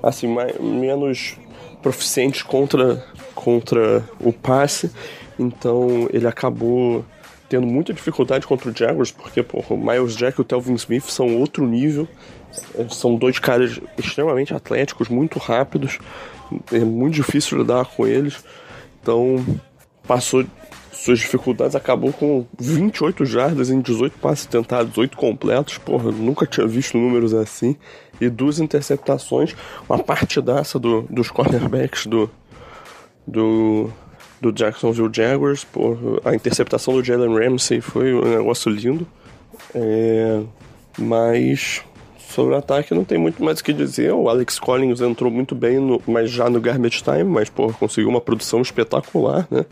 assim mais, menos proficientes contra, contra o passe. Então ele acabou tendo muita dificuldade contra o Jaguars, porque porra, o Miles Jack e o Telvin Smith são outro nível. São dois caras extremamente atléticos, muito rápidos. É muito difícil lidar com eles. Então, passou suas dificuldades, acabou com 28 jardas em 18 passes tentados, 8 completos. Porra, nunca tinha visto números assim. E duas interceptações. Uma partidaça do, dos cornerbacks do, do, do Jacksonville Jaguars. Porra, a interceptação do Jalen Ramsey foi um negócio lindo. É, mas sobre o ataque não tem muito mais o que dizer. O Alex Collins entrou muito bem, no, mas já no garbage time, mas pô, conseguiu uma produção espetacular, né?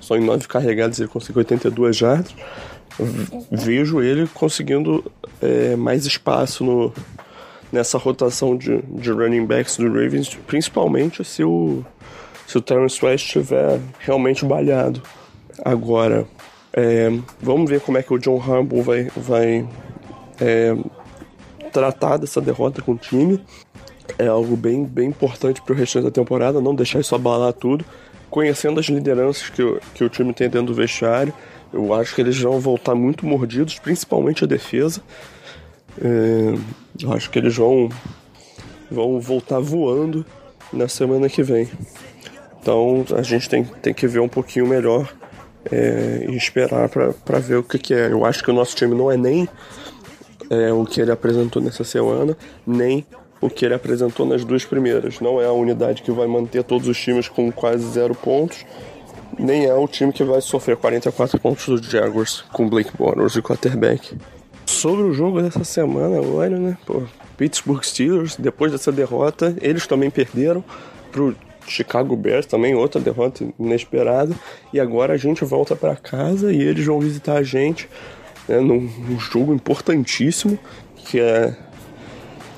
Só em nove carregados ele conseguiu 82 jardas. Vejo ele conseguindo é, mais espaço no, nessa rotação de, de running backs do Ravens, principalmente se o, se o Terrence West estiver realmente balhado. Agora, é, vamos ver como é que o John Harbaugh vai, vai é, tratar dessa derrota com o time. É algo bem, bem importante para o restante da temporada, não deixar isso abalar tudo. Conhecendo as lideranças que, que o time tem dentro do vestiário, eu acho que eles vão voltar muito mordidos, principalmente a defesa. É, eu acho que eles vão, vão voltar voando na semana que vem. Então a gente tem, tem que ver um pouquinho melhor é, e esperar para ver o que, que é. Eu acho que o nosso time não é nem é, o que ele apresentou nessa semana, nem o que ele apresentou nas duas primeiras. Não é a unidade que vai manter todos os times com quase zero pontos, nem é o time que vai sofrer 44 pontos do Jaguars com Blake Bortles e quarterback. Sobre o jogo dessa semana, olha, né? Pô, Pittsburgh Steelers, depois dessa derrota, eles também perderam pro Chicago Bears, também outra derrota inesperada. E agora a gente volta para casa e eles vão visitar a gente né, num, num jogo importantíssimo que é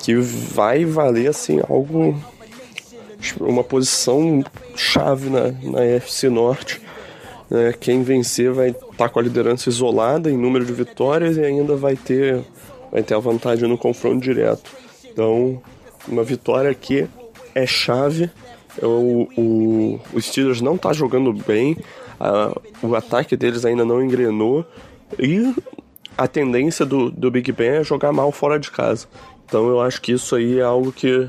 que vai valer assim algo uma posição chave na, na FC Norte. Né? Quem vencer vai tá com a liderança isolada em número de vitórias e ainda vai ter vai ter a vantagem no confronto direto. Então, uma vitória aqui é chave. O, o, o Steelers não está jogando bem, a, o ataque deles ainda não engrenou e a tendência do, do Big Ben é jogar mal fora de casa. Então eu acho que isso aí é algo que,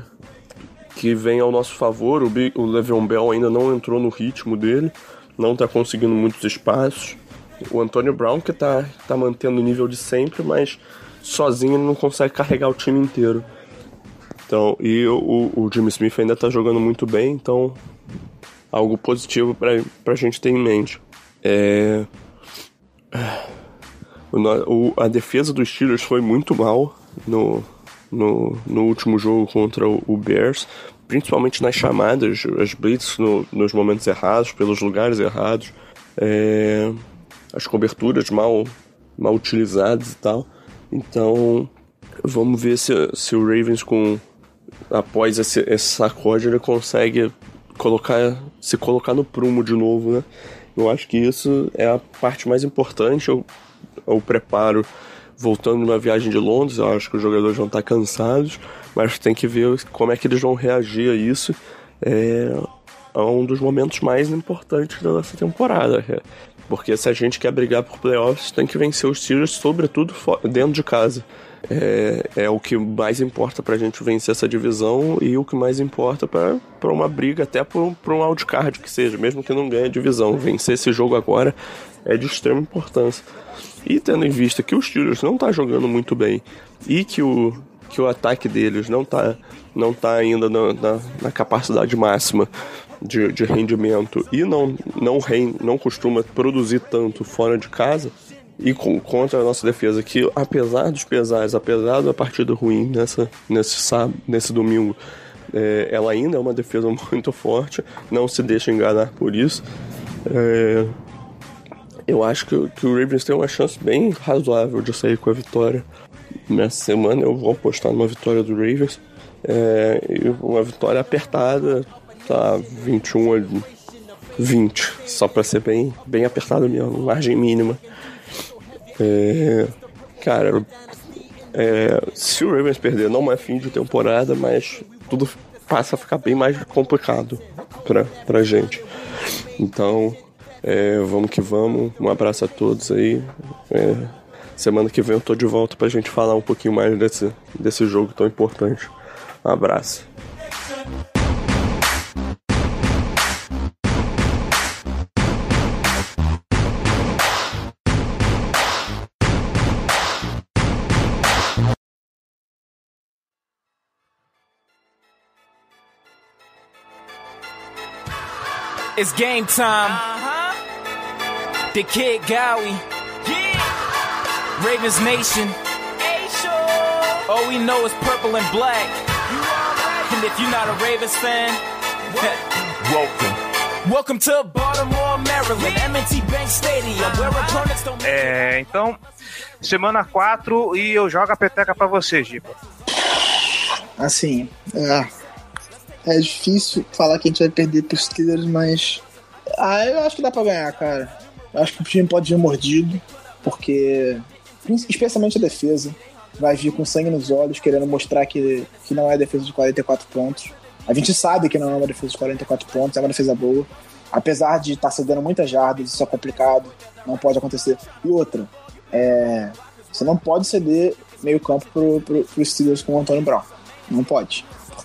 que vem ao nosso favor. O, o Le'Veon Bell ainda não entrou no ritmo dele, não está conseguindo muitos espaços. O Antônio Brown que está tá mantendo o nível de sempre, mas sozinho ele não consegue carregar o time inteiro. Então, e o, o Jimmy Smith ainda está jogando muito bem, então algo positivo para a gente ter em mente. É... O, a defesa dos Steelers foi muito mal no, no, no último jogo contra o, o Bears, principalmente nas chamadas, as blitz no, nos momentos errados, pelos lugares errados, é, as coberturas mal, mal utilizadas e tal. Então, vamos ver se, se o Ravens, com após esse, esse sacode, consegue colocar, se colocar no prumo de novo, né? Eu acho que isso é a parte mais importante. Eu o preparo voltando uma viagem de Londres. Eu acho que os jogadores vão estar cansados, mas tem que ver como é que eles vão reagir a isso. É, é um dos momentos mais importantes da nossa temporada. Porque se a gente quer brigar por playoffs, tem que vencer os Steelers, sobretudo dentro de casa. É, é o que mais importa pra gente vencer essa divisão e o que mais importa para uma briga, até por, por um wildcard que seja, mesmo que não ganhe a divisão. Vencer esse jogo agora é de extrema importância. E tendo em vista que os Steelers não tá jogando muito bem e que o, que o ataque deles não tá, não tá ainda na, na, na capacidade máxima de, de rendimento e não, não, rein, não costuma produzir tanto fora de casa, e com, contra a nossa defesa, que apesar dos pesares, apesar da partida ruim nessa, nesse, sábado, nesse domingo, é, ela ainda é uma defesa muito forte, não se deixa enganar por isso. É, eu acho que, que, o Ravens tem uma chance bem razoável de sair com a vitória. Nessa semana eu vou apostar numa vitória do Ravens. É, uma vitória apertada, tá 21 a 20, só para ser bem, bem apertado mesmo, margem mínima. É, cara, é, se o Ravens perder, não é fim de temporada, mas tudo passa a ficar bem mais complicado pra, pra gente. Então, é, vamos que vamos. Um abraço a todos aí. É, semana que vem eu tô de volta pra gente falar um pouquinho mais desse, desse jogo tão importante. Um abraço. It's game time. Uh-huh. The Kid Gowie. Yeah. Ravens Nation. All we know is purple and black. And if you're not a Ravens fan, welcome. Welcome to Baltimore, Maryland, M&T Bank Stadium, where opponents don't É, então, semana 4 e eu jogo a peteca pra você, Giba. Assim, é, é difícil falar que a gente vai perder pros Steelers, mas. Ah, eu acho que dá pra ganhar, cara. Eu acho que o time pode vir mordido, porque. Especialmente a defesa. Vai vir com sangue nos olhos, querendo mostrar que, que não é defesa de 44 pontos. A gente sabe que não é uma defesa de 44 pontos, é uma defesa boa. Apesar de estar tá cedendo muitas jardas, isso é complicado, não pode acontecer. E outra, é, você não pode ceder meio campo pro, pro, pro Steelers com o Antônio Brown. Não pode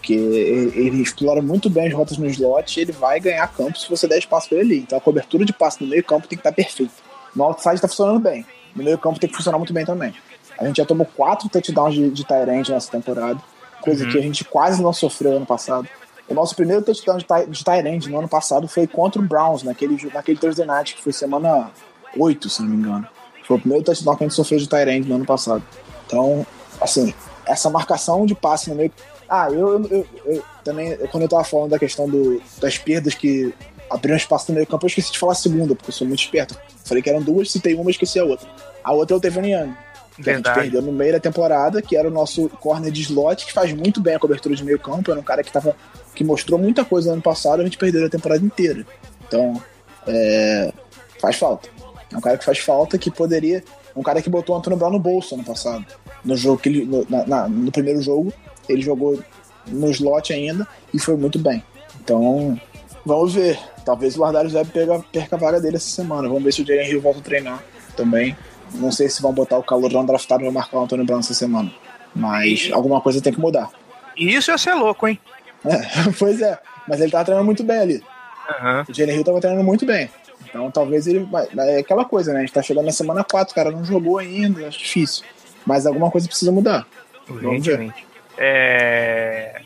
porque ele explora muito bem as rotas no slot e ele vai ganhar campo se você der espaço para ele ali. Então a cobertura de passe no meio campo tem que estar tá perfeita. No outside está funcionando bem, no meio campo tem que funcionar muito bem também. A gente já tomou quatro touchdowns de, de Tyrant nessa temporada, coisa uhum. que a gente quase não sofreu ano passado. O nosso primeiro touchdown de, de Tyrant no ano passado foi contra o Browns, naquele, naquele Thursday Night, que foi semana 8, se não me engano. Foi o primeiro touchdown que a gente sofreu de Tyrant no ano passado. Então, assim, essa marcação de passe no meio ah, eu, eu, eu, também, quando eu tava falando da questão do, das perdas que abriram espaço no meio campo, eu esqueci de falar a segunda, porque eu sou muito esperto. Falei que eram duas, citei uma e esqueci a outra. A outra é o Tevin Young. Que a gente perdeu no meio da temporada, que era o nosso corner de slot, que faz muito bem a cobertura de meio campo. Era um cara que, tava, que mostrou muita coisa no ano passado, a gente perdeu a temporada inteira. Então, é, faz falta. É um cara que faz falta, que poderia. Um cara que botou o Antônio Brown no bolso ano passado. No jogo que ele, no, na, na, no primeiro jogo, ele jogou no slot ainda e foi muito bem. Então, vamos ver. Talvez o Lardarius Webb perca, perca a vaga dele essa semana. Vamos ver se o Jalen Hill volta a treinar também. Não sei se vão botar o calor não draftado para marcar o Antônio Brown essa semana. Mas alguma coisa tem que mudar. E isso ia ser louco, hein? É, pois é. Mas ele tava treinando muito bem ali. Uhum. O Jalen Hill tava treinando muito bem. Então talvez ele. É aquela coisa, né? A gente tá chegando na semana 4, o cara não jogou ainda, acho difícil. Mas alguma coisa precisa mudar. Urgentemente. É,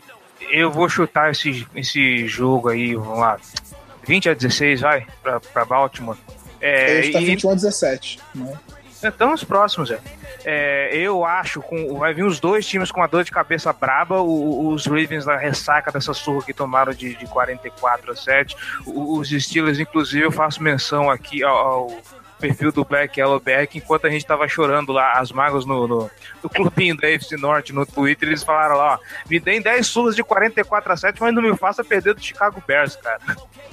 eu vou chutar esse, esse jogo aí, vamos lá, 20 a 16, vai, pra, pra Baltimore. É, Ele está e... 21 a 17, né? Estamos próximos, é. é. Eu acho com vai vir os dois times com uma dor de cabeça braba. O, os Ravens da ressaca dessa surra que tomaram de, de 44 a 7. Os Steelers, inclusive, eu faço menção aqui ao, ao perfil do Black Yellowback, enquanto a gente tava chorando lá, as mágoas no, no, no clubinho da FC Norte no Twitter, eles falaram lá, ó, me deem 10 sulas de 44 a 7, mas não me faça perder do Chicago Bears, cara.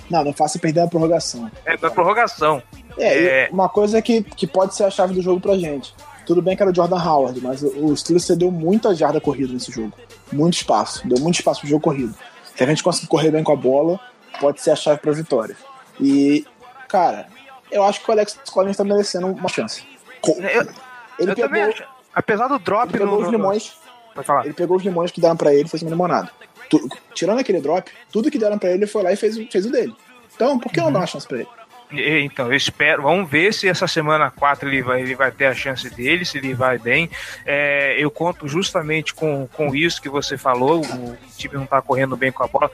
Não, não faça perder a prorrogação. É, da prorrogação. É, é... uma coisa que, que pode ser a chave do jogo pra gente. Tudo bem que era o Jordan Howard, mas o Steelers cedeu muita jarda corrida nesse jogo. Muito espaço. Deu muito espaço pro jogo corrido. Se a gente conseguir correr bem com a bola, pode ser a chave pra vitória. E, cara, eu acho que o Alex Collins tá merecendo uma chance. Eu, ele eu pegou, acho. Apesar do drop ele pegou no, os limões. Falar. Ele pegou os limões que deram pra ele e fez uma limonada. Tu, tirando aquele drop, tudo que deram pra ele, ele foi lá e fez, fez o dele. Então, por que uhum. não dar uma chance pra ele? Então, eu espero. Vamos ver se essa semana 4 ele vai, ele vai ter a chance dele, se ele vai bem. É, eu conto justamente com, com isso que você falou. O time não tá correndo bem com a bola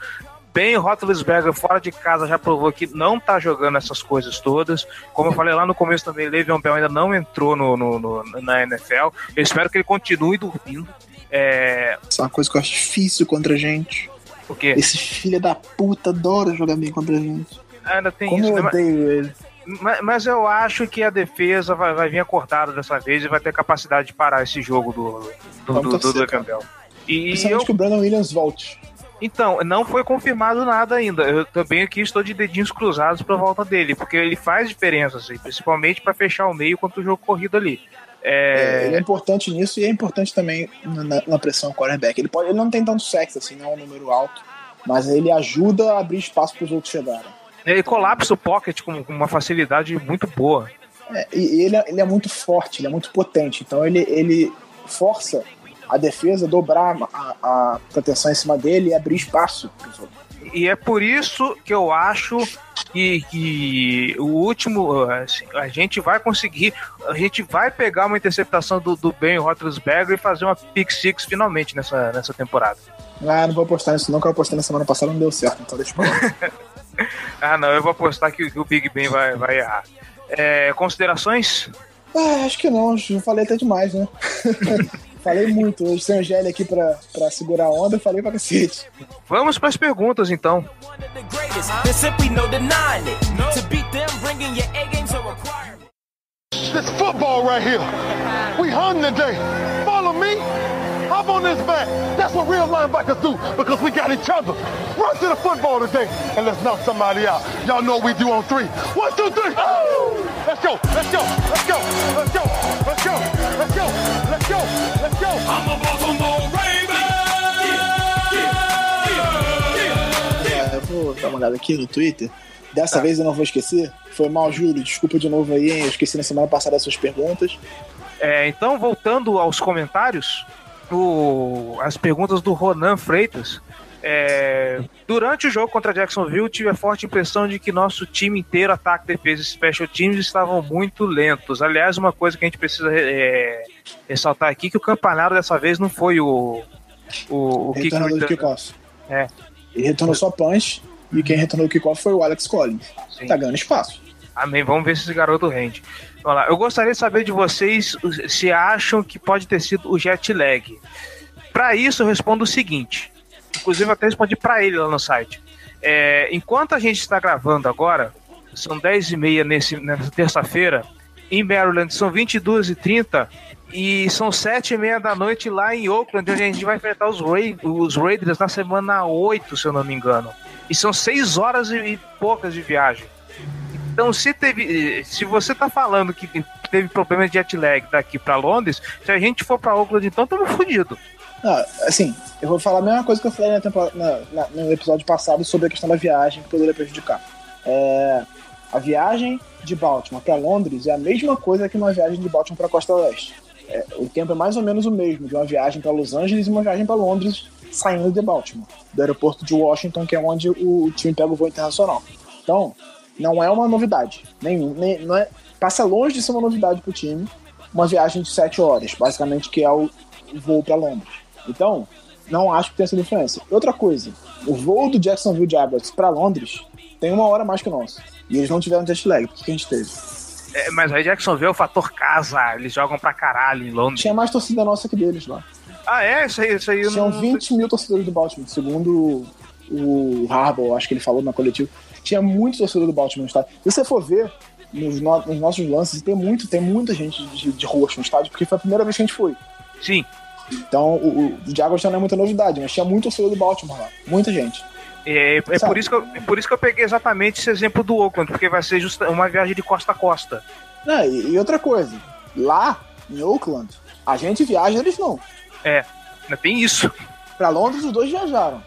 Ben Roethlisberger fora de casa já provou que não tá jogando essas coisas todas. Como eu falei lá no começo também, Le'Veon Bell ainda não entrou no, no, no, na NFL. Eu espero que ele continue dormindo. É... Isso é uma coisa que eu acho difícil contra a gente. O quê? Esse filho da puta adora jogar bem contra a gente. Ainda tem Como isso, eu né? odeio ele. Mas, mas eu acho que a defesa vai, vai vir acordada dessa vez e vai ter capacidade de parar esse jogo do, do, Vamos do, do. E Principalmente eu, que o Brandon Williams volte. Então, não foi confirmado nada ainda. Eu também aqui estou de dedinhos cruzados para volta dele, porque ele faz diferença, assim, principalmente para fechar o meio contra o jogo corrido ali. É, ele é É, importante nisso e é importante também na, na pressão quarterback. Ele, pode, ele não tem tanto sexo, assim, não é um número alto, mas ele ajuda a abrir espaço para os outros chegarem. ele colapsa o pocket com com uma facilidade muito boa. É, e ele, é- ele é muito forte, ele é muito potente, então ele, ele força a defesa dobrar a, a proteção em cima dele e abrir espaço outros. E é por isso que eu acho que, que o último, assim, a gente vai conseguir, a gente vai pegar uma interceptação do, do Ben Roethlisberger e fazer uma pick six finalmente nessa, nessa temporada. Ah, não vou apostar nisso não, que eu apostei na semana passada não deu certo, então deixa eu. Ah, não, eu vou apostar que, que o Big Ben vai, vai errar. É, considerações? ah, acho que não, já falei até demais, né? falei muito, hoje sem o Gelli aqui pra, pra segurar a onda, falei pra cacete. Vamos para as perguntas então. This football right here. We hung today. Follow me. Hop on this back. That's what real linebackers do because we got each other. Run to the football today and let's knock somebody out. Y'all know what we do on three. One, two, three. Oh! Let's go, let's go, let's go, let's go, let's go, let's go, let's go, let's go. I'm a Baltimore Raven. É, eu vou dar uma olhada aqui no Twitter. Dessa ah. vez eu não vou esquecer. Foi mal, Júlio. Desculpa de novo aí, hein? Eu esqueci na semana passada as suas perguntas. É, então, voltando aos comentários, o... as perguntas do Ronan Freitas. É, durante o jogo contra Jacksonville, tive a forte impressão de que nosso time inteiro, ataque, defesa e special teams, estavam muito lentos. Aliás, uma coisa que a gente precisa é, ressaltar aqui que o Campanaro dessa vez não foi o, o, o Retornador do kickoff. É. Ele retornou só punch e quem retornou o kickoff foi o Alex Collins. Sim. Tá ganhando espaço. Amém. Vamos ver se esse garoto rende. Vamos lá. Eu gostaria de saber de vocês se acham que pode ter sido o jet lag. Para isso, eu respondo o seguinte. Inclusive, até respondi para ele lá no site. É, enquanto a gente está gravando agora, são 10h30 nesse, nessa terça-feira, em Maryland são 22h30 e são 7h30 da noite lá em Oakland, onde a gente vai enfrentar os, Ra os Raiders na semana 8, se eu não me engano. E são 6 horas e, poucas de viagem. Então, se teve, se você tá falando que teve problema de jet lag daqui para Londres, se a gente for para Oakland, então estamos fodidos. Não, assim, eu vou falar a mesma coisa que eu falei na na- na- no episódio passado sobre a questão da viagem que poderia prejudicar. É, a viagem de Baltimore para Londres é a mesma coisa que uma viagem de Baltimore para Costa Oeste. É, o tempo é mais ou menos o mesmo de uma viagem para Los Angeles e uma viagem para Londres saindo de Baltimore, do aeroporto de Washington, que é onde o time pega o voo internacional. Então, não é uma novidade. Nem- não é, passa longe de ser uma novidade para o time uma viagem de 7 horas, basicamente, que é o voo para Londres. Então, não acho que tenha sido influência. Outra coisa, o voo do Jacksonville Jaguars para Londres tem uma hora mais que o nosso. E eles não tiveram jet lag. Por que que a gente teve? É, mas aí Jacksonville é o fator casa, eles jogam pra caralho em Londres. Tinha mais torcida nossa que deles lá. Ah, é? Isso aí, isso aí Tinham não. 20 mil torcedores do Baltimore, segundo o Harbaugh, acho que ele falou na coletiva. Tinha muito torcedor do Baltimore no estádio. E se você for ver nos, no- nos nossos lances, tem muito, tem muita gente de, de roxo no estádio, porque foi a primeira vez que a gente foi. Sim. Então, o, o Jaguars já não é muita novidade, mas tinha muito torcedor do Baltimore lá. Muita gente. É, é por, isso que eu, é por isso que eu peguei exatamente esse exemplo do Oakland, porque vai ser justa, uma viagem de costa a costa. Não, e, e outra coisa, lá em Oakland, a gente viaja, eles não. É, ainda tem isso. Pra Londres, os dois viajaram.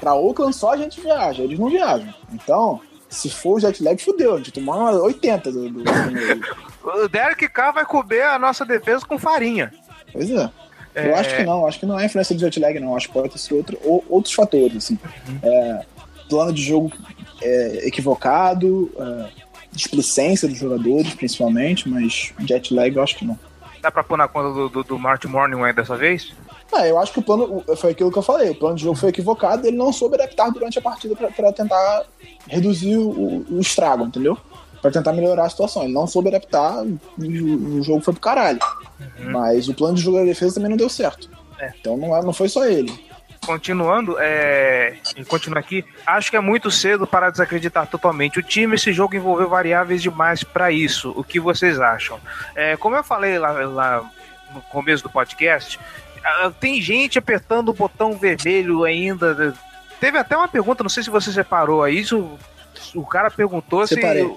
Pra Oakland, só a gente viaja, eles não viajam. Então, se for o jet lag, fudeu. A gente tomou uma 80 do. do, do- O Derek Carr vai cobrir a nossa defesa com farinha. pois é. Eu É. acho que não, acho que não é influência do jet lag, não. Acho que pode ser outro, ou- outros fatores, assim. É, plano de jogo é, equivocado, é, displicência dos jogadores, principalmente, mas jet lag eu acho que não. Dá pra pôr na conta do, do, do Martin Morning dessa vez? Ah, eu acho que o plano foi aquilo que eu falei. O plano de jogo foi equivocado. Ele não soube adaptar durante a partida para tentar reduzir o, o estrago, entendeu? Para tentar melhorar a situação. Ele não soube adaptar. E o, jogo foi pro caralho. Uhum. Mas o plano de jogo da defesa também não deu certo. É. Então não, não foi só ele continuando, é, continuo aqui, acho que é muito cedo para desacreditar totalmente. O time, esse jogo envolveu variáveis demais para isso. O que vocês acham? É, como eu falei lá, lá no começo do podcast, tem gente apertando o botão vermelho ainda. Teve até uma pergunta, não sei se você separou aí. Isso, o cara perguntou Separei.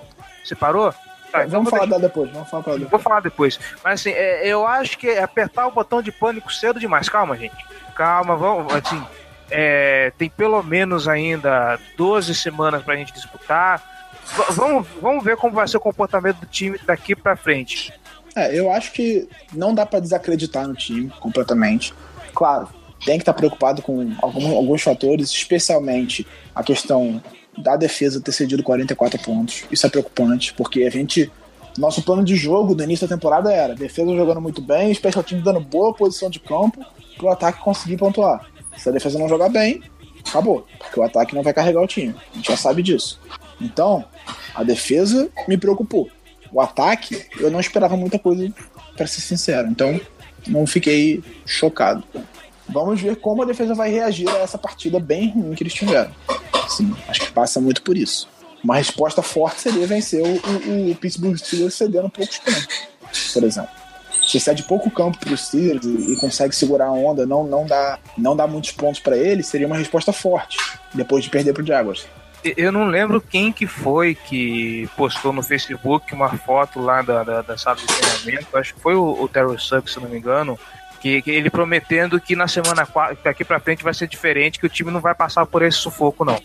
se. Separou? Tá, então vamos falar deixar... depois, vamos falar depois. Vou falar depois. Mas assim, é, eu acho que apertar o botão de pânico cedo demais. Calma, gente. Calma, vamos. Assim, é, tem pelo menos ainda 12 semanas pra gente disputar. V vamos, vamos ver como vai ser o comportamento do time daqui pra frente. É, eu acho que não dá para desacreditar no time completamente. Claro, tem que estar tá preocupado com algum, alguns fatores, especialmente a questão da defesa ter cedido 44 pontos. Isso é preocupante, porque a gente. Nosso plano de jogo do início da temporada era defesa jogando muito bem, especial time dando boa posição de campo para o ataque conseguir pontuar. Se a defesa não jogar bem, acabou, porque o ataque não vai carregar o time. A gente já sabe disso. Então, a defesa me preocupou o ataque, eu não esperava muita coisa, para ser sincero. Então, não fiquei chocado. Vamos ver como a defesa vai reagir a essa partida bem ruim que eles tiveram. Sim, acho que passa muito por isso. Uma resposta forte seria vencer o, o, o Pittsburgh Steelers cedendo poucos campos, por exemplo. Se cede pouco campo para os Steelers e, e, consegue segurar a onda, não, não, dá, não dá muitos pontos para eles, seria uma resposta forte depois de perder para o Jaguars eu não lembro quem que foi que postou no Facebook uma foto lá da, da, da sala de treinamento, acho que foi o, o Terror Suck, se não me engano, que, que, ele prometendo que na semana 4, daqui pra frente vai ser diferente, que o time não vai passar por esse sufoco, não.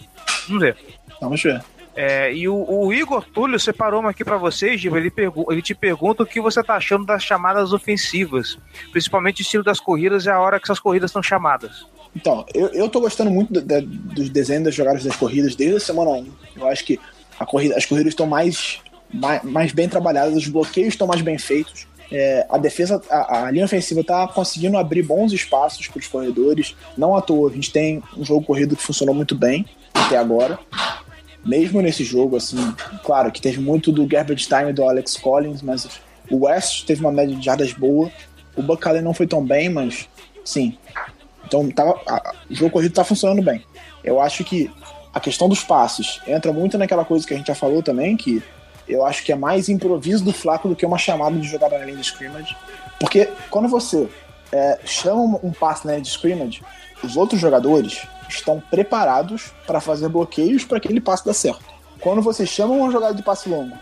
Vamos ver. Vamos ver. É, e o, o, Igor Túlio separou uma aqui para vocês, Giba. Ele, ele te pergunta o que você tá achando das chamadas ofensivas, principalmente o estilo das corridas e a hora que essas corridas estão chamadas. Então, eu, eu tô gostando muito de, de, dos desenhos das jogadas das corridas desde a semana 1. Eu acho que a corrida, as corridas estão mais, mais, mais, bem trabalhadas, os bloqueios estão mais bem feitos. É, a defesa, a, a, linha ofensiva está conseguindo abrir bons espaços para os corredores. Não à toa, a gente tem um jogo corrido que funcionou muito bem até agora. Mesmo nesse jogo, assim, claro que teve muito do garbage time do Alex Collins, mas o West teve uma média de jardas boa. O Buck não foi tão bem, mas sim, então tava, a, o jogo corrido tá funcionando bem. Eu acho que a questão dos passes entra muito naquela coisa que a gente já falou também, que eu acho que é mais improviso do Flaco do que uma chamada de jogada na linha de scrimmage. Porque quando você é, chama um passe na linha de scrimmage, os outros jogadores estão preparados para fazer bloqueios para aquele passe dar certo. Quando você chama uma jogada de passe longo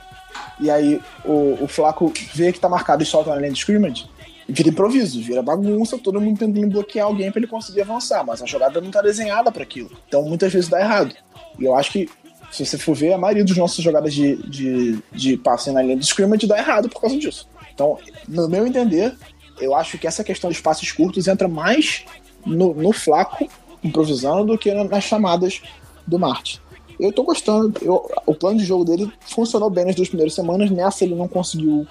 e aí o, o Flaco vê que está marcado e solta na linha de scrimmage, vira improviso, vira bagunça, todo mundo tentando bloquear alguém para ele conseguir avançar, mas a jogada não tá desenhada para aquilo. Então muitas vezes dá errado. E eu acho que, se você for ver, a maioria dos nossas jogadas de, de, de passe na linha de scrimmage dá errado por causa disso. Então, no meu entender, eu acho que essa questão dos passes curtos entra mais no, no flaco, improvisando, do que nas chamadas do Marte. Eu tô gostando. Eu, o plano de jogo dele funcionou bem nas duas primeiras semanas. Nessa ele não conseguiu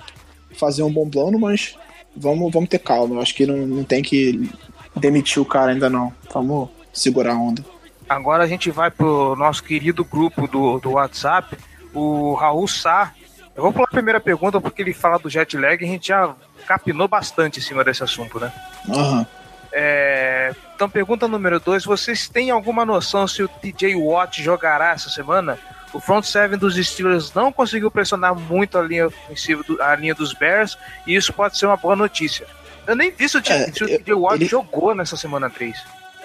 fazer um bom plano, mas vamos, vamos ter calma. Eu acho que não, não tem que demitir o cara ainda não. Vamos segurar a onda. Agora a gente vai pro nosso querido grupo do, do WhatsApp, o Raul Sá. Eu vou pular a primeira pergunta porque ele fala do jet lag e a gente já capinou bastante em cima desse assunto, né? Uhum. É, então, pergunta número dois: vocês têm alguma noção se o TJ Watt jogará essa semana? O front seven dos Steelers não conseguiu pressionar muito a linha ofensiva, do, a linha dos Bears, e isso pode ser uma boa notícia. Eu nem vi se o, é, se o TJ Watt ele... jogou nessa semana 3.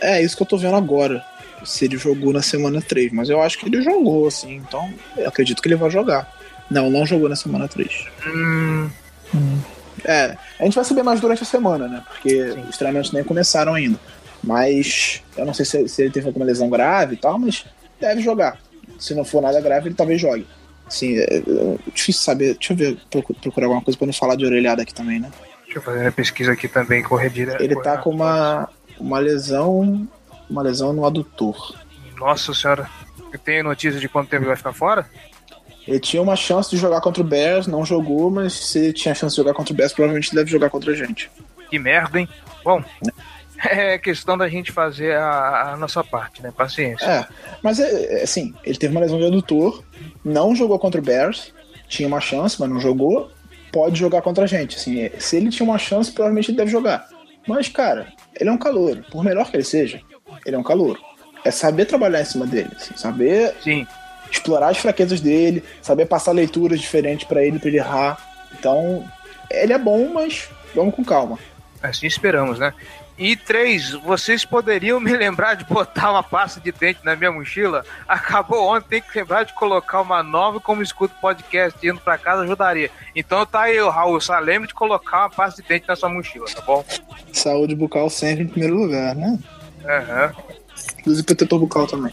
É, isso que eu tô vendo agora. Se ele jogou na semana 3, mas eu acho que ele jogou, assim, então eu acredito que ele vai jogar. Não, não jogou na semana 3. Hum. Hum. É, a gente vai saber mais durante a semana, né? Porque Sim. os treinamentos nem começaram ainda. Mas eu não sei se, se ele teve alguma lesão grave e tal, mas deve jogar se não for nada grave, ele talvez jogue. Assim, é, é difícil saber. Deixa eu ver, procurar alguma coisa pra não falar de orelhada aqui também, né? Deixa eu fazer a pesquisa aqui também, correr direto. Ele tá com uma, uma lesão. Uma lesão no adutor. Nossa senhora. Tem notícia de quanto tempo ele vai ficar fora? Ele tinha uma chance de jogar contra o Bears, não jogou, mas se ele tinha chance de jogar contra o Bears, provavelmente deve jogar contra a gente. Que merda, hein? Bom, é questão da gente fazer a, a nossa parte, né? Paciência. É, mas é, é, assim, ele teve uma lesão de adutor, não jogou contra o Bears, tinha uma chance, mas não jogou, pode jogar contra a gente. Assim, se ele tinha uma chance, provavelmente ele deve jogar. Mas, cara, ele é um calor. Por melhor que ele seja, ele é um calor. É saber trabalhar em cima dele, assim, saber Sim. explorar as fraquezas dele, saber passar leituras diferentes para ele, pra ele errar. Então, ele é bom, mas vamos com calma. Assim esperamos, né? E três, vocês poderiam me lembrar de botar uma pasta de dente na minha mochila? Acabou ontem, tem que lembrar de colocar uma nova como escuto podcast indo pra casa ajudaria. Então tá aí, Raul, só lembre de colocar uma pasta de dente na sua mochila, tá bom? Saúde bucal sempre em primeiro lugar, né? Aham. Inclusive protetor bucal também.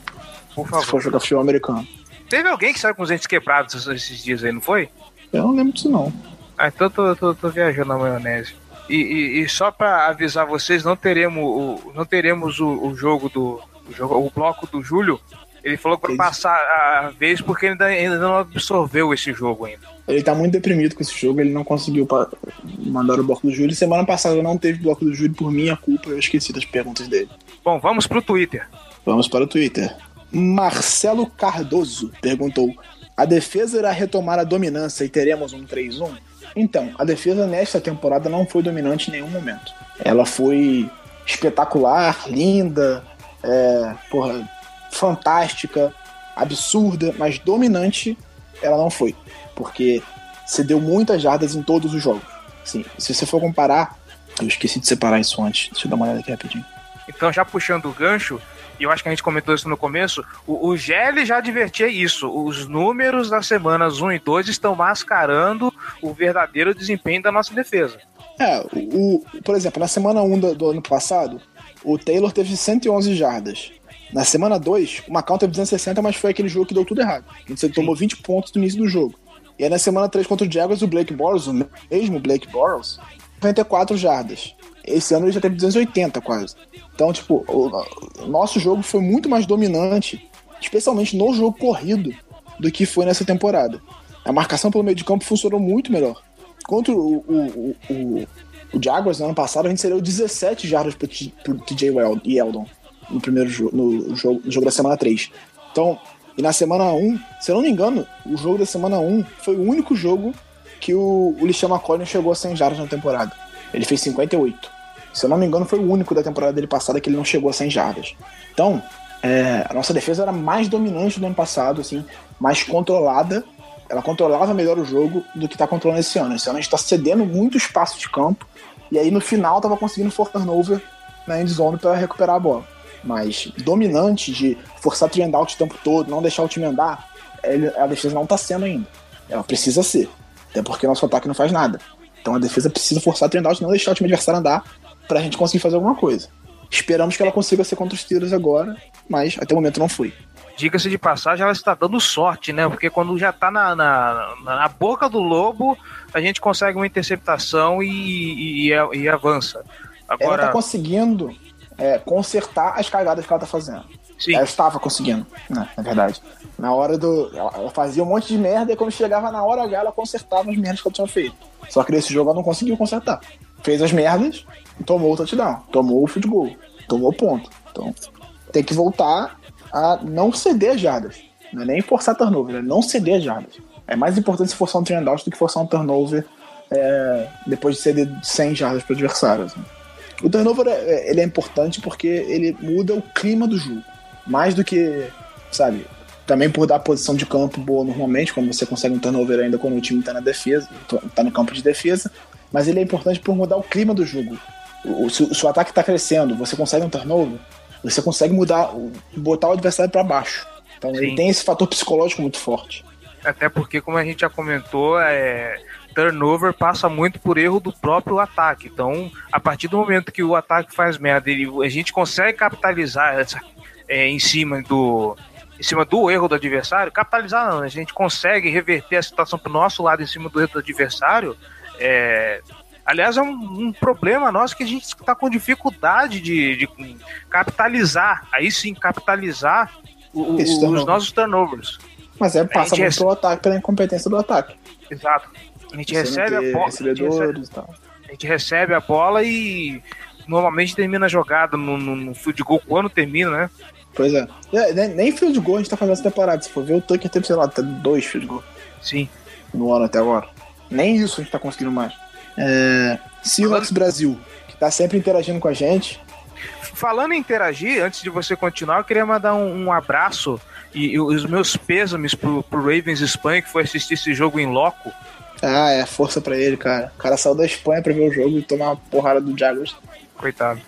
Por Se for favor. jogar futebol americano. Teve alguém que saiu com os dentes quebrados esses- dias aí, não foi? Eu não lembro disso, não. Ah, então eu tô, tô, tô viajando na maionese. E, e- e só pra avisar vocês, não teremos o, não teremos o, o jogo do. O, jogo, o bloco do Júlio. Ele falou Entendi. passar a vez porque ele ainda, ainda não absorveu esse jogo ainda. Ele tá muito deprimido com esse jogo, ele não conseguiu mandar o bloco do Júlio. Semana passada não teve bloco do Júlio por minha culpa, eu esqueci das perguntas dele. Bom, vamos pro Twitter. Vamos para o Twitter. Marcelo Cardoso perguntou: A defesa irá retomar a dominância e teremos um 3-1? Então, a defesa nesta temporada não foi dominante em nenhum momento. Ela foi espetacular, linda, é, porra, fantástica, absurda, mas dominante ela não foi. Porque cedeu muitas jardas em todos os jogos. Sim, se você for comparar, eu esqueci de separar isso antes. Deixa eu dar uma olhada aqui rapidinho. Então, já puxando o gancho, e eu acho que a gente comentou isso no começo, o, o GL já advertia isso. Os números das semanas 1 e 2 estão mascarando o verdadeiro desempenho da nossa defesa. É, o, o- por exemplo, na semana 1 do, do ano passado, o Taylor teve 111 jardas. Na semana 2, o Macau teve 260, mas foi aquele jogo que deu tudo errado. Você tomou 20 pontos no início do jogo. E aí na semana 3 contra o Jaguars, o Blake Bortles, o mesmo Blake Bortles, 94 jardas. Esse ano ele já teve 280 quase. Então, tipo, o, o nosso jogo foi muito mais dominante, especialmente no jogo corrido, do que foi nessa temporada. A marcação pelo meio de campo funcionou muito melhor. Contra o, o, o, o, Jaguars no ano passado, a gente cedeu 17 jardas pro, pro TJ Wel- Yeldon no primeiro jogo, no jogo, no jogo da semana 3. Então, e na semana 1, se eu não me engano, o jogo da semana 1 foi o único jogo que o, o Lixão McCollum chegou a 100 jardas na temporada. Ele fez 58. Se eu não me engano, foi o único da temporada dele passada que ele não chegou a 100 jardas. Então, é, a nossa defesa era mais dominante do ano passado, assim, mais controlada. Ela controlava melhor o jogo do que está controlando esse ano. Esse ano a gente está cedendo muito espaço de campo. E aí no final tava conseguindo force turnover na end zone para recuperar a bola. Mas dominante de forçar three and out o tempo todo, não deixar o time andar, a defesa não tá sendo ainda. Ela precisa ser. Até porque nosso ataque não faz nada. Então a defesa precisa forçar three and out, não deixar o time adversário andar pra gente conseguir fazer alguma coisa. Esperamos que ela consiga ser contra os Steelers agora, mas até o momento não foi. Diga-se de passagem, ela está dando sorte, né? Porque quando já tá na, na, na boca do lobo, a gente consegue uma interceptação e, e, e- avança. Ela Agora, tá conseguindo é, consertar as cagadas que ela tá fazendo. sim, Ela estava conseguindo, né, na verdade. Na hora do. Ela, ela fazia um monte de merda e quando chegava na hora H, ela consertava as merdas que ela tinha feito. Só que nesse jogo ela não conseguiu consertar. Fez as merdas, tomou o touchdown, tomou o field goal, tomou o ponto. Então, tem que voltar a não ceder as jardas. Não é nem forçar turnover, é não ceder as jardas. É mais importante se forçar um turn do que forçar um turnover é, depois de ceder 100 jardas para o adversário. assim. O turnover é, ele é importante porque ele muda o clima do jogo. Mais do que, sabe, também por dar posição de campo boa normalmente, quando você consegue um turnover ainda quando o time tá na defesa, tá no campo de defesa. Mas ele é importante por mudar o clima do jogo. O, se, o- se o ataque tá crescendo, você consegue um turnover, você consegue mudar, botar o adversário para baixo. Então ele Sim. tem esse fator psicológico muito forte. até porque, como a gente já comentou, é, turnover passa muito por erro do próprio ataque. Então, a partir do momento que o ataque faz merda e a gente consegue capitalizar essa, é, em cima do em cima do erro do adversário, capitalizar não, a gente consegue reverter a situação pro nosso lado em cima do erro do adversário. É, aliás, é um, um problema nosso que a gente está com dificuldade de, de capitalizar, aí sim, capitalizar o- o- os nossos turnovers. Mas é, passa muito rece- pelo ataque, pela incompetência do ataque. Exato. A gente Você recebe a bola. A gente recebe, a gente recebe a bola e normalmente termina a jogada no, no, no field goal quando termina, né? Pois é. É, nem, nem field goal a gente tá fazendo essa temporada. Se for ver, o Tucker teve, sei lá, até dois field goal Sim. no ano até agora. Nem isso a gente tá conseguindo mais. É, Seahawks Brasil, que tá sempre interagindo com a gente. Falando em interagir, antes de você continuar, eu queria mandar um, um abraço e, e os meus pêsames pro, pro Ravens Espanha, que foi assistir esse jogo em loco. Ah, é, força pra ele, cara. O cara saiu da Espanha pra ver o jogo e tomar uma porrada do Jaguars. Coitado.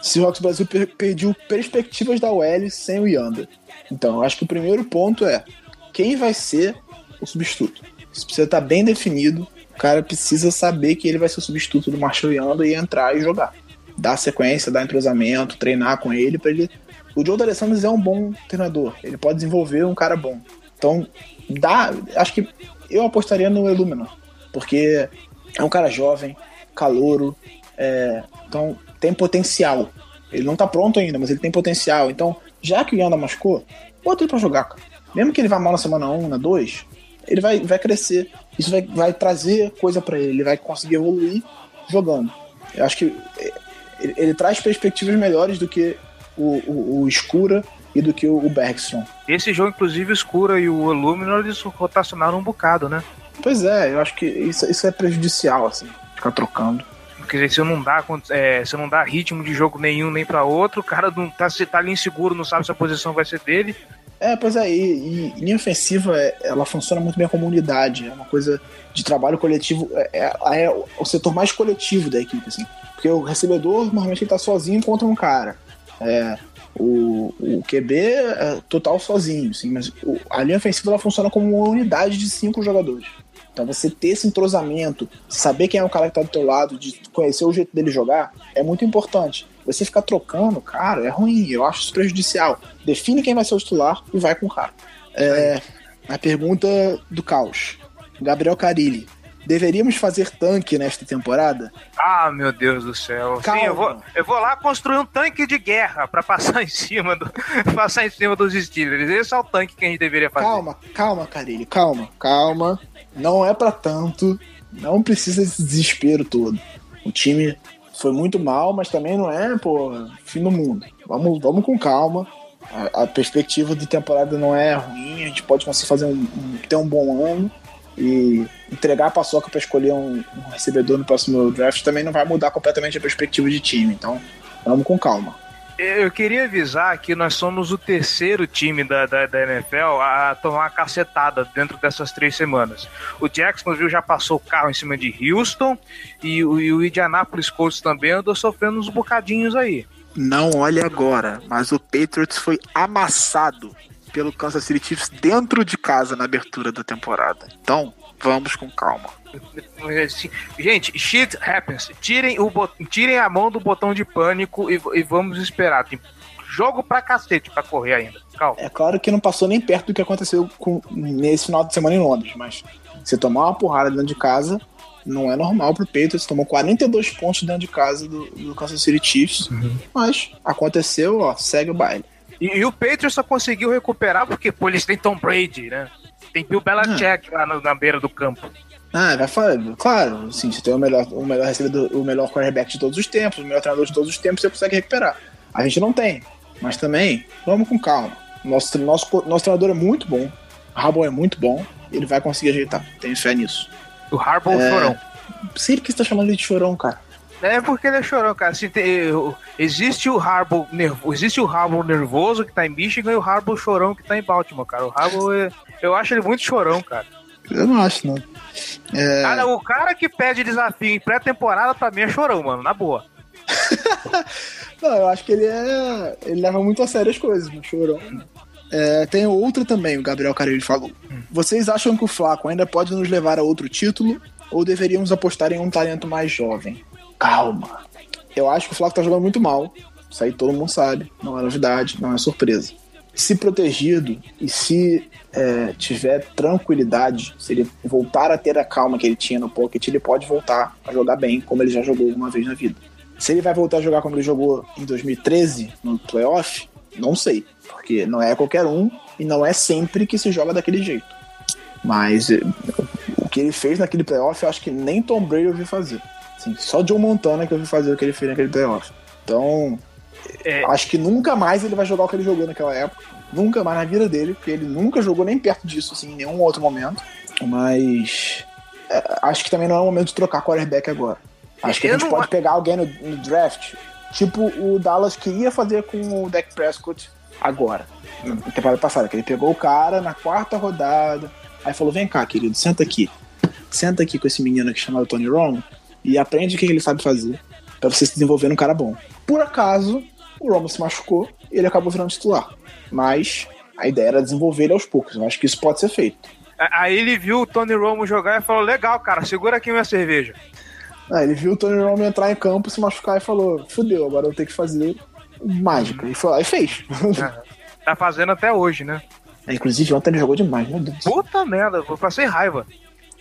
Seahawks Brasil per pediu perspectivas da OL sem o Yanda. Então, eu acho que o primeiro ponto é quem vai ser o substituto. Isso precisa estar bem definido. O cara precisa saber que ele vai ser o substituto do Marshall Yanda e entrar e jogar. Dar sequência, dar entrosamento, treinar com ele para ele. O Joe D'Alessandro é um bom treinador. Ele pode desenvolver um cara bom. Então, dá. Acho que eu apostaria no Illumina. Porque é um cara jovem, calouro, é, então tem potencial. Ele não tá pronto ainda, mas ele tem potencial. Então, já que o Yanda machucou, bota ele pra jogar, cara. Mesmo que ele vá mal na semana 1, na 2, ele vai, vai crescer. Isso vai, vai trazer coisa pra ele. Ele vai conseguir evoluir jogando. Eu acho que é, ele, ele traz perspectivas melhores do que o, o, o Escura e do que o, Bergstrom. Esse jogo, inclusive, o Escura e o Illuminor, eles rotacionaram um bocado, né? Pois é, eu acho que isso, isso é prejudicial, assim, ficar trocando. Porque se não dá, é, se não dá ritmo de jogo nenhum nem pra outro, o cara não tá, se tá ali inseguro, não sabe se a posição vai ser dele. É, pois é, e, e linha ofensiva, é- ela funciona muito bem como unidade, é uma coisa de trabalho coletivo, é, é- é o setor mais coletivo da equipe, assim. Porque o recebedor, normalmente, ele tá sozinho contra um cara. É, o, o QB é total sozinho, assim, mas a linha ofensiva ela funciona como uma unidade de cinco jogadores. Então você ter esse entrosamento, saber quem é o cara que tá do teu lado, de conhecer o jeito dele jogar, é muito importante. Você ficar trocando, cara, é ruim, eu acho isso prejudicial. Define quem vai ser o titular e vai com o cara. É, a pergunta do caos. Gabriel Carilli. Deveríamos fazer tanque nesta temporada? Ah, meu Deus do céu. Calma. Sim, eu vou, eu vou lá construir um tanque de guerra pra passar em cima do, passar em cima dos Steelers. Esse é o tanque que a gente deveria fazer. Calma, calma, Carilli, calma, calma. Não é pra tanto. Não precisa desse desespero todo. O time foi muito mal, mas também não é, pô, fim do mundo. Vamos, vamos com calma. A, a perspectiva de temporada não é ruim. A gente pode conseguir fazer um, um- ter um bom ano. E entregar a paçoca pra escolher um, um recebedor no próximo draft também não vai mudar completamente a perspectiva de time. Então, vamos com calma. Eu queria avisar que nós somos o terceiro time da, da, da NFL a tomar uma cacetada dentro dessas três semanas. O Jacksonville já passou o carro em cima de Houston e, o- e o Indianapolis Colts também andou sofrendo uns bocadinhos aí. Não olhe agora, mas o Patriots foi amassado pelo Kansas City Chiefs dentro de casa na abertura da temporada. Então, vamos com calma. Gente, shit happens. Tirem, o bot- tirem a mão do botão de pânico e, e vamos esperar. Tem jogo pra cacete pra correr ainda. Calma. É claro que não passou nem perto do que aconteceu com- nesse final de semana em Londres, mas você tomar uma porrada dentro de casa não é normal pro Patriots. Tomou 42 pontos dentro de casa do, do Kansas City Chiefs, mas aconteceu, ó, segue o baile. E, e o Patriots só conseguiu recuperar porque pô, eles têm Tom Brady, né? Tem Bill Belichick lá no- na beira do campo. Ah, vai falar, claro, sim, você tem o melhor, o melhor recebedor, o melhor quarterback de todos os tempos, o melhor treinador de todos os tempos, você consegue recuperar. A gente não tem, mas também, vamos com calma. Nosso, nosso, nosso treinador é muito bom, o Rabo é muito bom, ele vai conseguir ajeitar, tenho fé nisso. O Harbaugh É. chorão. Sempre que você tá chamando ele de chorão, cara. É porque ele é chorão, cara. Assim, tem- existe o Harbaugh nervoso, existe o Harbaugh nervoso que tá em Michigan e o Harbaugh chorão que tá em Baltimore, cara. O Harbaugh, é- eu acho ele muito chorão, cara. Eu não acho, não. É, Cara, o cara que pede desafio em pré-temporada pra mim é chorão, mano, na boa. Não, eu acho que ele é. Ele leva muito a sério as coisas, no chorão. É, tem outra também, o Gabriel Carilli falou. Vocês acham que o Flaco ainda pode nos levar a outro título? Ou deveríamos apostar em um talento mais jovem? Calma. Eu acho que o Flaco tá jogando muito mal. Isso aí todo mundo sabe. Não é novidade, não é surpresa. Se protegido e se é, tiver tranquilidade, se ele voltar a ter a calma que ele tinha no pocket, ele pode voltar a jogar bem, como ele já jogou alguma vez na vida. Se ele vai voltar a jogar como ele jogou em 2013, no playoff, não sei. Porque não é qualquer um E não é sempre que se joga daquele jeito. Mas eh, o que ele fez naquele playoff, eu acho que nem Tom Brady eu vi fazer. Assim, só Joe Montana que eu vi fazer o que ele fez naquele playoff. Então, É. acho que nunca mais ele vai jogar o que ele jogou naquela época. Nunca mais na vida dele, porque ele nunca jogou nem perto disso, assim, em nenhum outro momento. Mas é, acho que também não é o momento de trocar quarterback agora. Acho que a Eu gente não pode a- pegar alguém no, no draft, tipo o Dallas queria fazer com o Dak Prescott agora, na temporada passada, que ele pegou o cara na quarta rodada, aí falou: vem cá, querido, senta aqui. Senta aqui com esse menino aqui chamado Tony Romo e aprende o que ele sabe fazer pra você se desenvolver num cara bom. Por acaso, o Romo se machucou e ele acabou virando titular. Mas a ideia era desenvolver ele aos poucos. Eu acho que isso pode ser feito. Aí ele viu o Tony Romo jogar e falou: Legal, cara, segura aqui minha cerveja. Ah, ele viu o Tony Romo entrar em campo, se machucar e falou: fudeu, agora eu tenho que fazer mágica. E foi lá e fez. Tá fazendo até hoje, né? Inclusive, ontem ele jogou demais, meu Deus. Puta merda, eu passei raiva.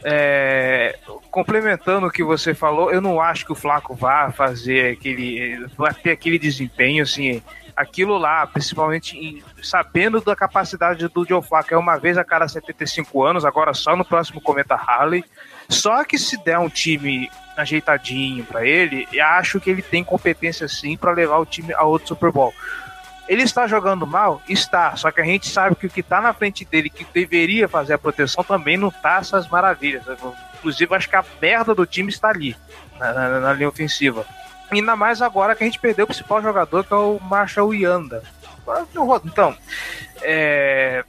É, complementando o que você falou, eu não acho que o Flaco vá fazer aquele. vai ter aquele desempenho, assim. Aquilo lá, principalmente em- sabendo da capacidade do Joe Flaco, é uma vez a cada 75 anos, agora só no próximo Cometa Harley. Só que se der um time ajeitadinho pra ele, eu acho que ele tem competência sim pra levar o time a outro Super Bowl. Ele está jogando mal? Está. Só que a gente sabe que o que está na frente dele, que deveria fazer a proteção, também não tá essas maravilhas. Inclusive, acho que a merda do time está ali, na, na- na linha ofensiva. Ainda mais agora que a gente perdeu o principal jogador, que é o Marshall Yanda. Então, é,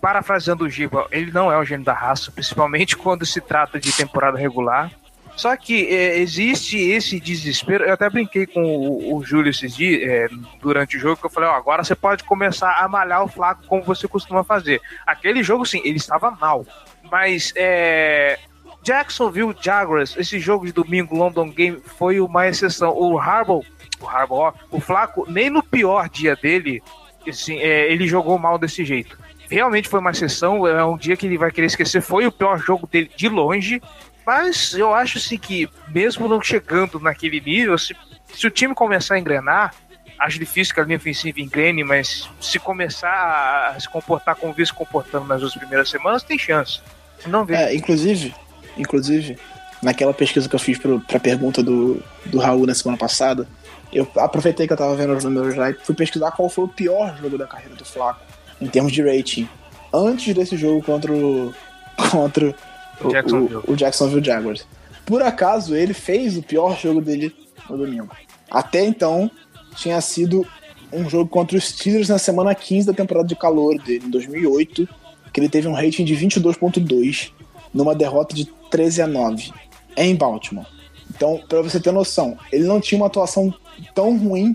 parafraseando o Giba, ele não é o gênio da raça, principalmente quando se trata de temporada regular. Só que é, existe esse desespero. Eu até brinquei com o, o Júlio esses dias, é, durante o jogo, que eu falei: ó, agora você pode começar a malhar o Flaco como você costuma fazer. Aquele jogo, sim, ele estava mal. Mas é, Jacksonville Jaguars, esse jogo de domingo, London Game, foi uma exceção. O Harbaugh, o Harbaugh, o Flaco, nem no pior dia dele, assim, é, ele jogou mal desse jeito. Realmente foi uma exceção, é um dia que ele vai querer esquecer. Foi o pior jogo dele de longe. Mas eu acho assim que, mesmo não chegando naquele nível, se, se o time começar a engrenar, acho difícil que a linha ofensiva engrene, mas se começar a se comportar como vem se comportando nas duas primeiras semanas, tem chance. Não vejo. É, inclusive, inclusive, naquela pesquisa que eu fiz pro, pra pergunta do, do Raul na semana passada, eu aproveitei que eu tava vendo os números lá e fui pesquisar qual foi o pior jogo da carreira do Flaco, em termos de rating. Antes desse jogo contra o. contra o, Jacksonville. o, o Jacksonville Jaguars. Por acaso, ele fez o pior jogo dele no domingo. Até então, tinha sido um jogo contra os Steelers na semana 15 da temporada de calor dele, em 2008, que ele teve um rating de 22.2 numa derrota de 13 a 9 em Baltimore. Então, pra você ter noção, ele não tinha uma atuação tão ruim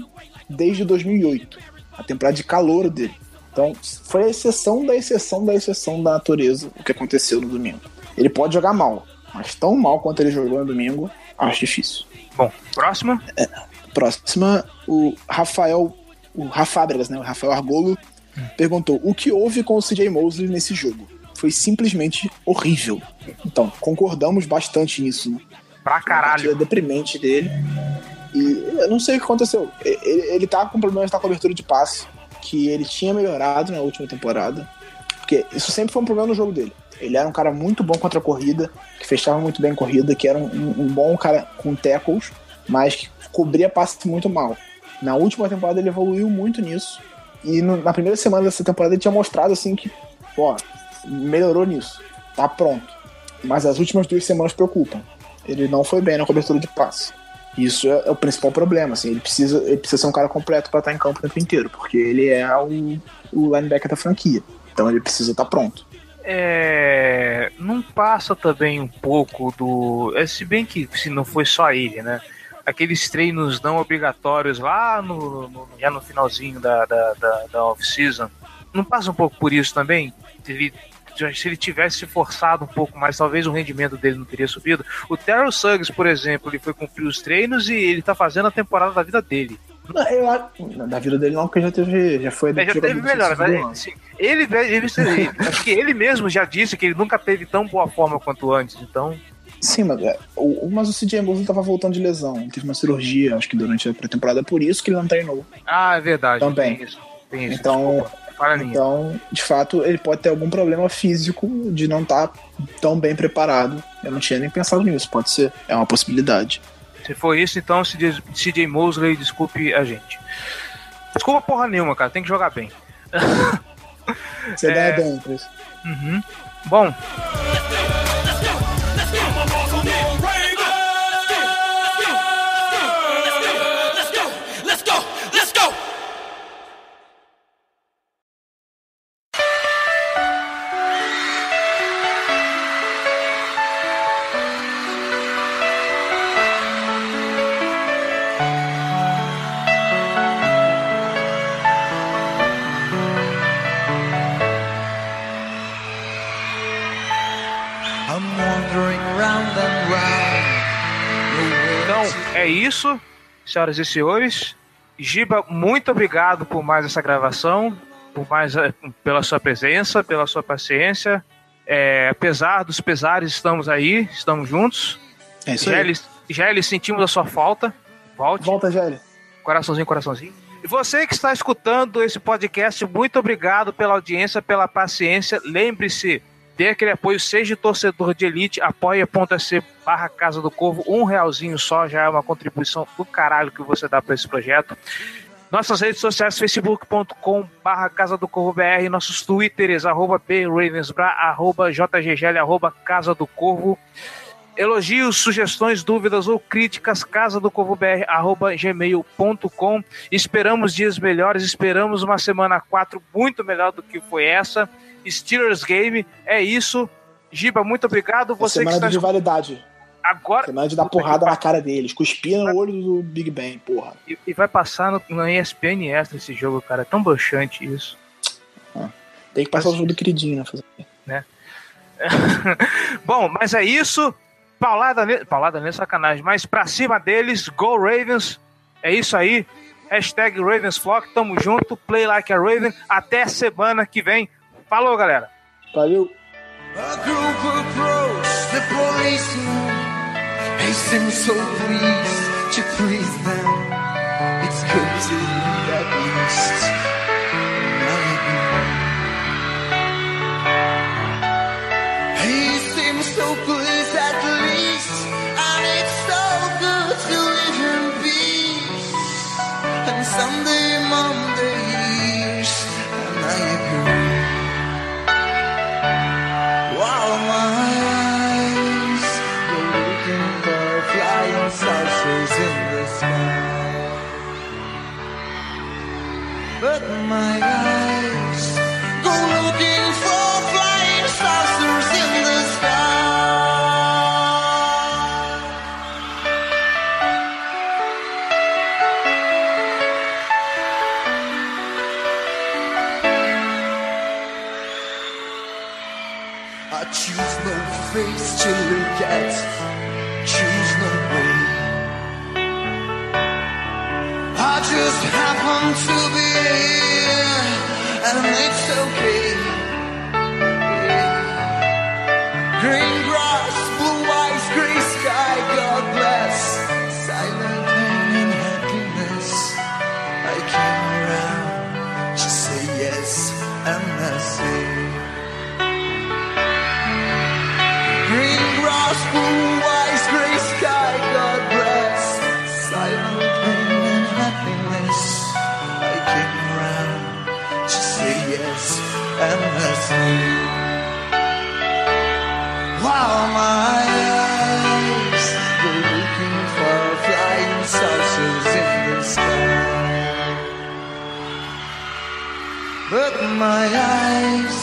desde 2008, a temporada de calor dele. Então, foi a exceção da exceção da exceção da natureza o que aconteceu no domingo. Ele pode jogar mal, mas tão mal quanto ele jogou no domingo, acho difícil. Bom, próxima. Próxima, o Rafael, o Rafábregas, né? O Rafael Argolo perguntou: o que houve com o CJ Mosley nesse jogo? Foi simplesmente horrível. Então, concordamos bastante nisso, né? Pra A caralho. deprimente dele. E eu não sei o que aconteceu. Ele, ele tá com problemas na cobertura de passe, que ele tinha melhorado na última temporada. Porque isso sempre foi um problema no jogo dele. Ele era um cara muito bom contra a corrida, que fechava muito bem a corrida, que era um, um bom cara com tackles, mas que cobria passe muito mal. Na última temporada ele evoluiu muito nisso. E no- na primeira semana dessa temporada ele tinha mostrado assim que, ó, melhorou nisso. Tá pronto. Mas as últimas duas semanas preocupam. Ele não foi bem na cobertura de passe. Isso é, é o principal problema, assim. Ele precisa, ele precisa ser um cara completo para estar em campo o tempo inteiro, porque ele é o, o linebacker da franquia. Então ele precisa estar pronto. É, não passa também um pouco do. É, se bem que se não foi só ele, né? Aqueles treinos não obrigatórios lá no, no- já no finalzinho da, da, da, da off-season. Não passa um pouco por isso também? Ele, se ele tivesse se forçado um pouco mais, talvez o rendimento dele não teria subido. O Terrell Suggs, por exemplo, ele foi cumprir os treinos e ele tá fazendo a temporada da vida dele. Não, eu acho- da vida dele não, porque já teve. Já foi É, já teve melhor, mas assim, ele, ele, ele- acho que ele mesmo já disse que ele nunca teve tão boa forma quanto antes, então Sim, mas, é, o, mas o CJ Mosley tava voltando de lesão. Ele teve uma cirurgia, acho que durante a pré-temporada, por isso que ele não treinou. Ah, é verdade. Também. Tem isso. Tem isso Então. Então, de fato, ele pode ter algum problema físico de não estar tão bem preparado. Eu não tinha nem pensado nisso, pode ser. É uma possibilidade. Se for isso, então CJ Mosley, desculpe a gente. Desculpa porra nenhuma, cara. Tem que jogar bem. Você É. dá bem, Chris. Uhum. Bom, é isso, senhoras e senhores. Giba, muito obrigado por mais essa gravação, por mais eh, pela sua presença, pela sua paciência. É, apesar dos pesares, estamos aí, estamos juntos. É isso aí. Gelli, Gelli, sentimos a sua falta. Volte. Volta, Gelli. Coraçãozinho, coraçãozinho. E você que está escutando esse podcast, muito obrigado pela audiência, pela paciência. Lembre-se, dê aquele apoio, seja torcedor de elite, apoia.se barra Casa do Corvo, um realzinho só já é uma contribuição do caralho que você dá para esse projeto. Nossas redes sociais, facebook.com barra Casa do Corvo BR, nossos twitters, arroba bravensbra, arroba jggl, arroba Casa do Corvo. Elogios, sugestões, dúvidas ou críticas, casa do gmail.com. Esperamos dias melhores, esperamos uma semana 4 muito melhor do que foi essa. Steelers Game, é isso. Giba, muito obrigado. É Você que semana está de rivalidade. agora Semana de dar que porrada na cara deles. Cuspir no olho do Big Ben, porra. e, e vai passar no, no ESPN Extra esse jogo, cara. É tão broxante isso. Tem que passar o jogo do queridinho, né? Fazer. Bom, mas é isso. Paulada, ne... Paulada nem sacanagem, mas pra cima deles, Go Ravens. É isso aí. Hashtag Ravensflock, tamo junto. Play like a Raven. Até semana que vem. Falou, galera. Valeu. A group approached the policeman. They seemed so pleased to please them. My eyes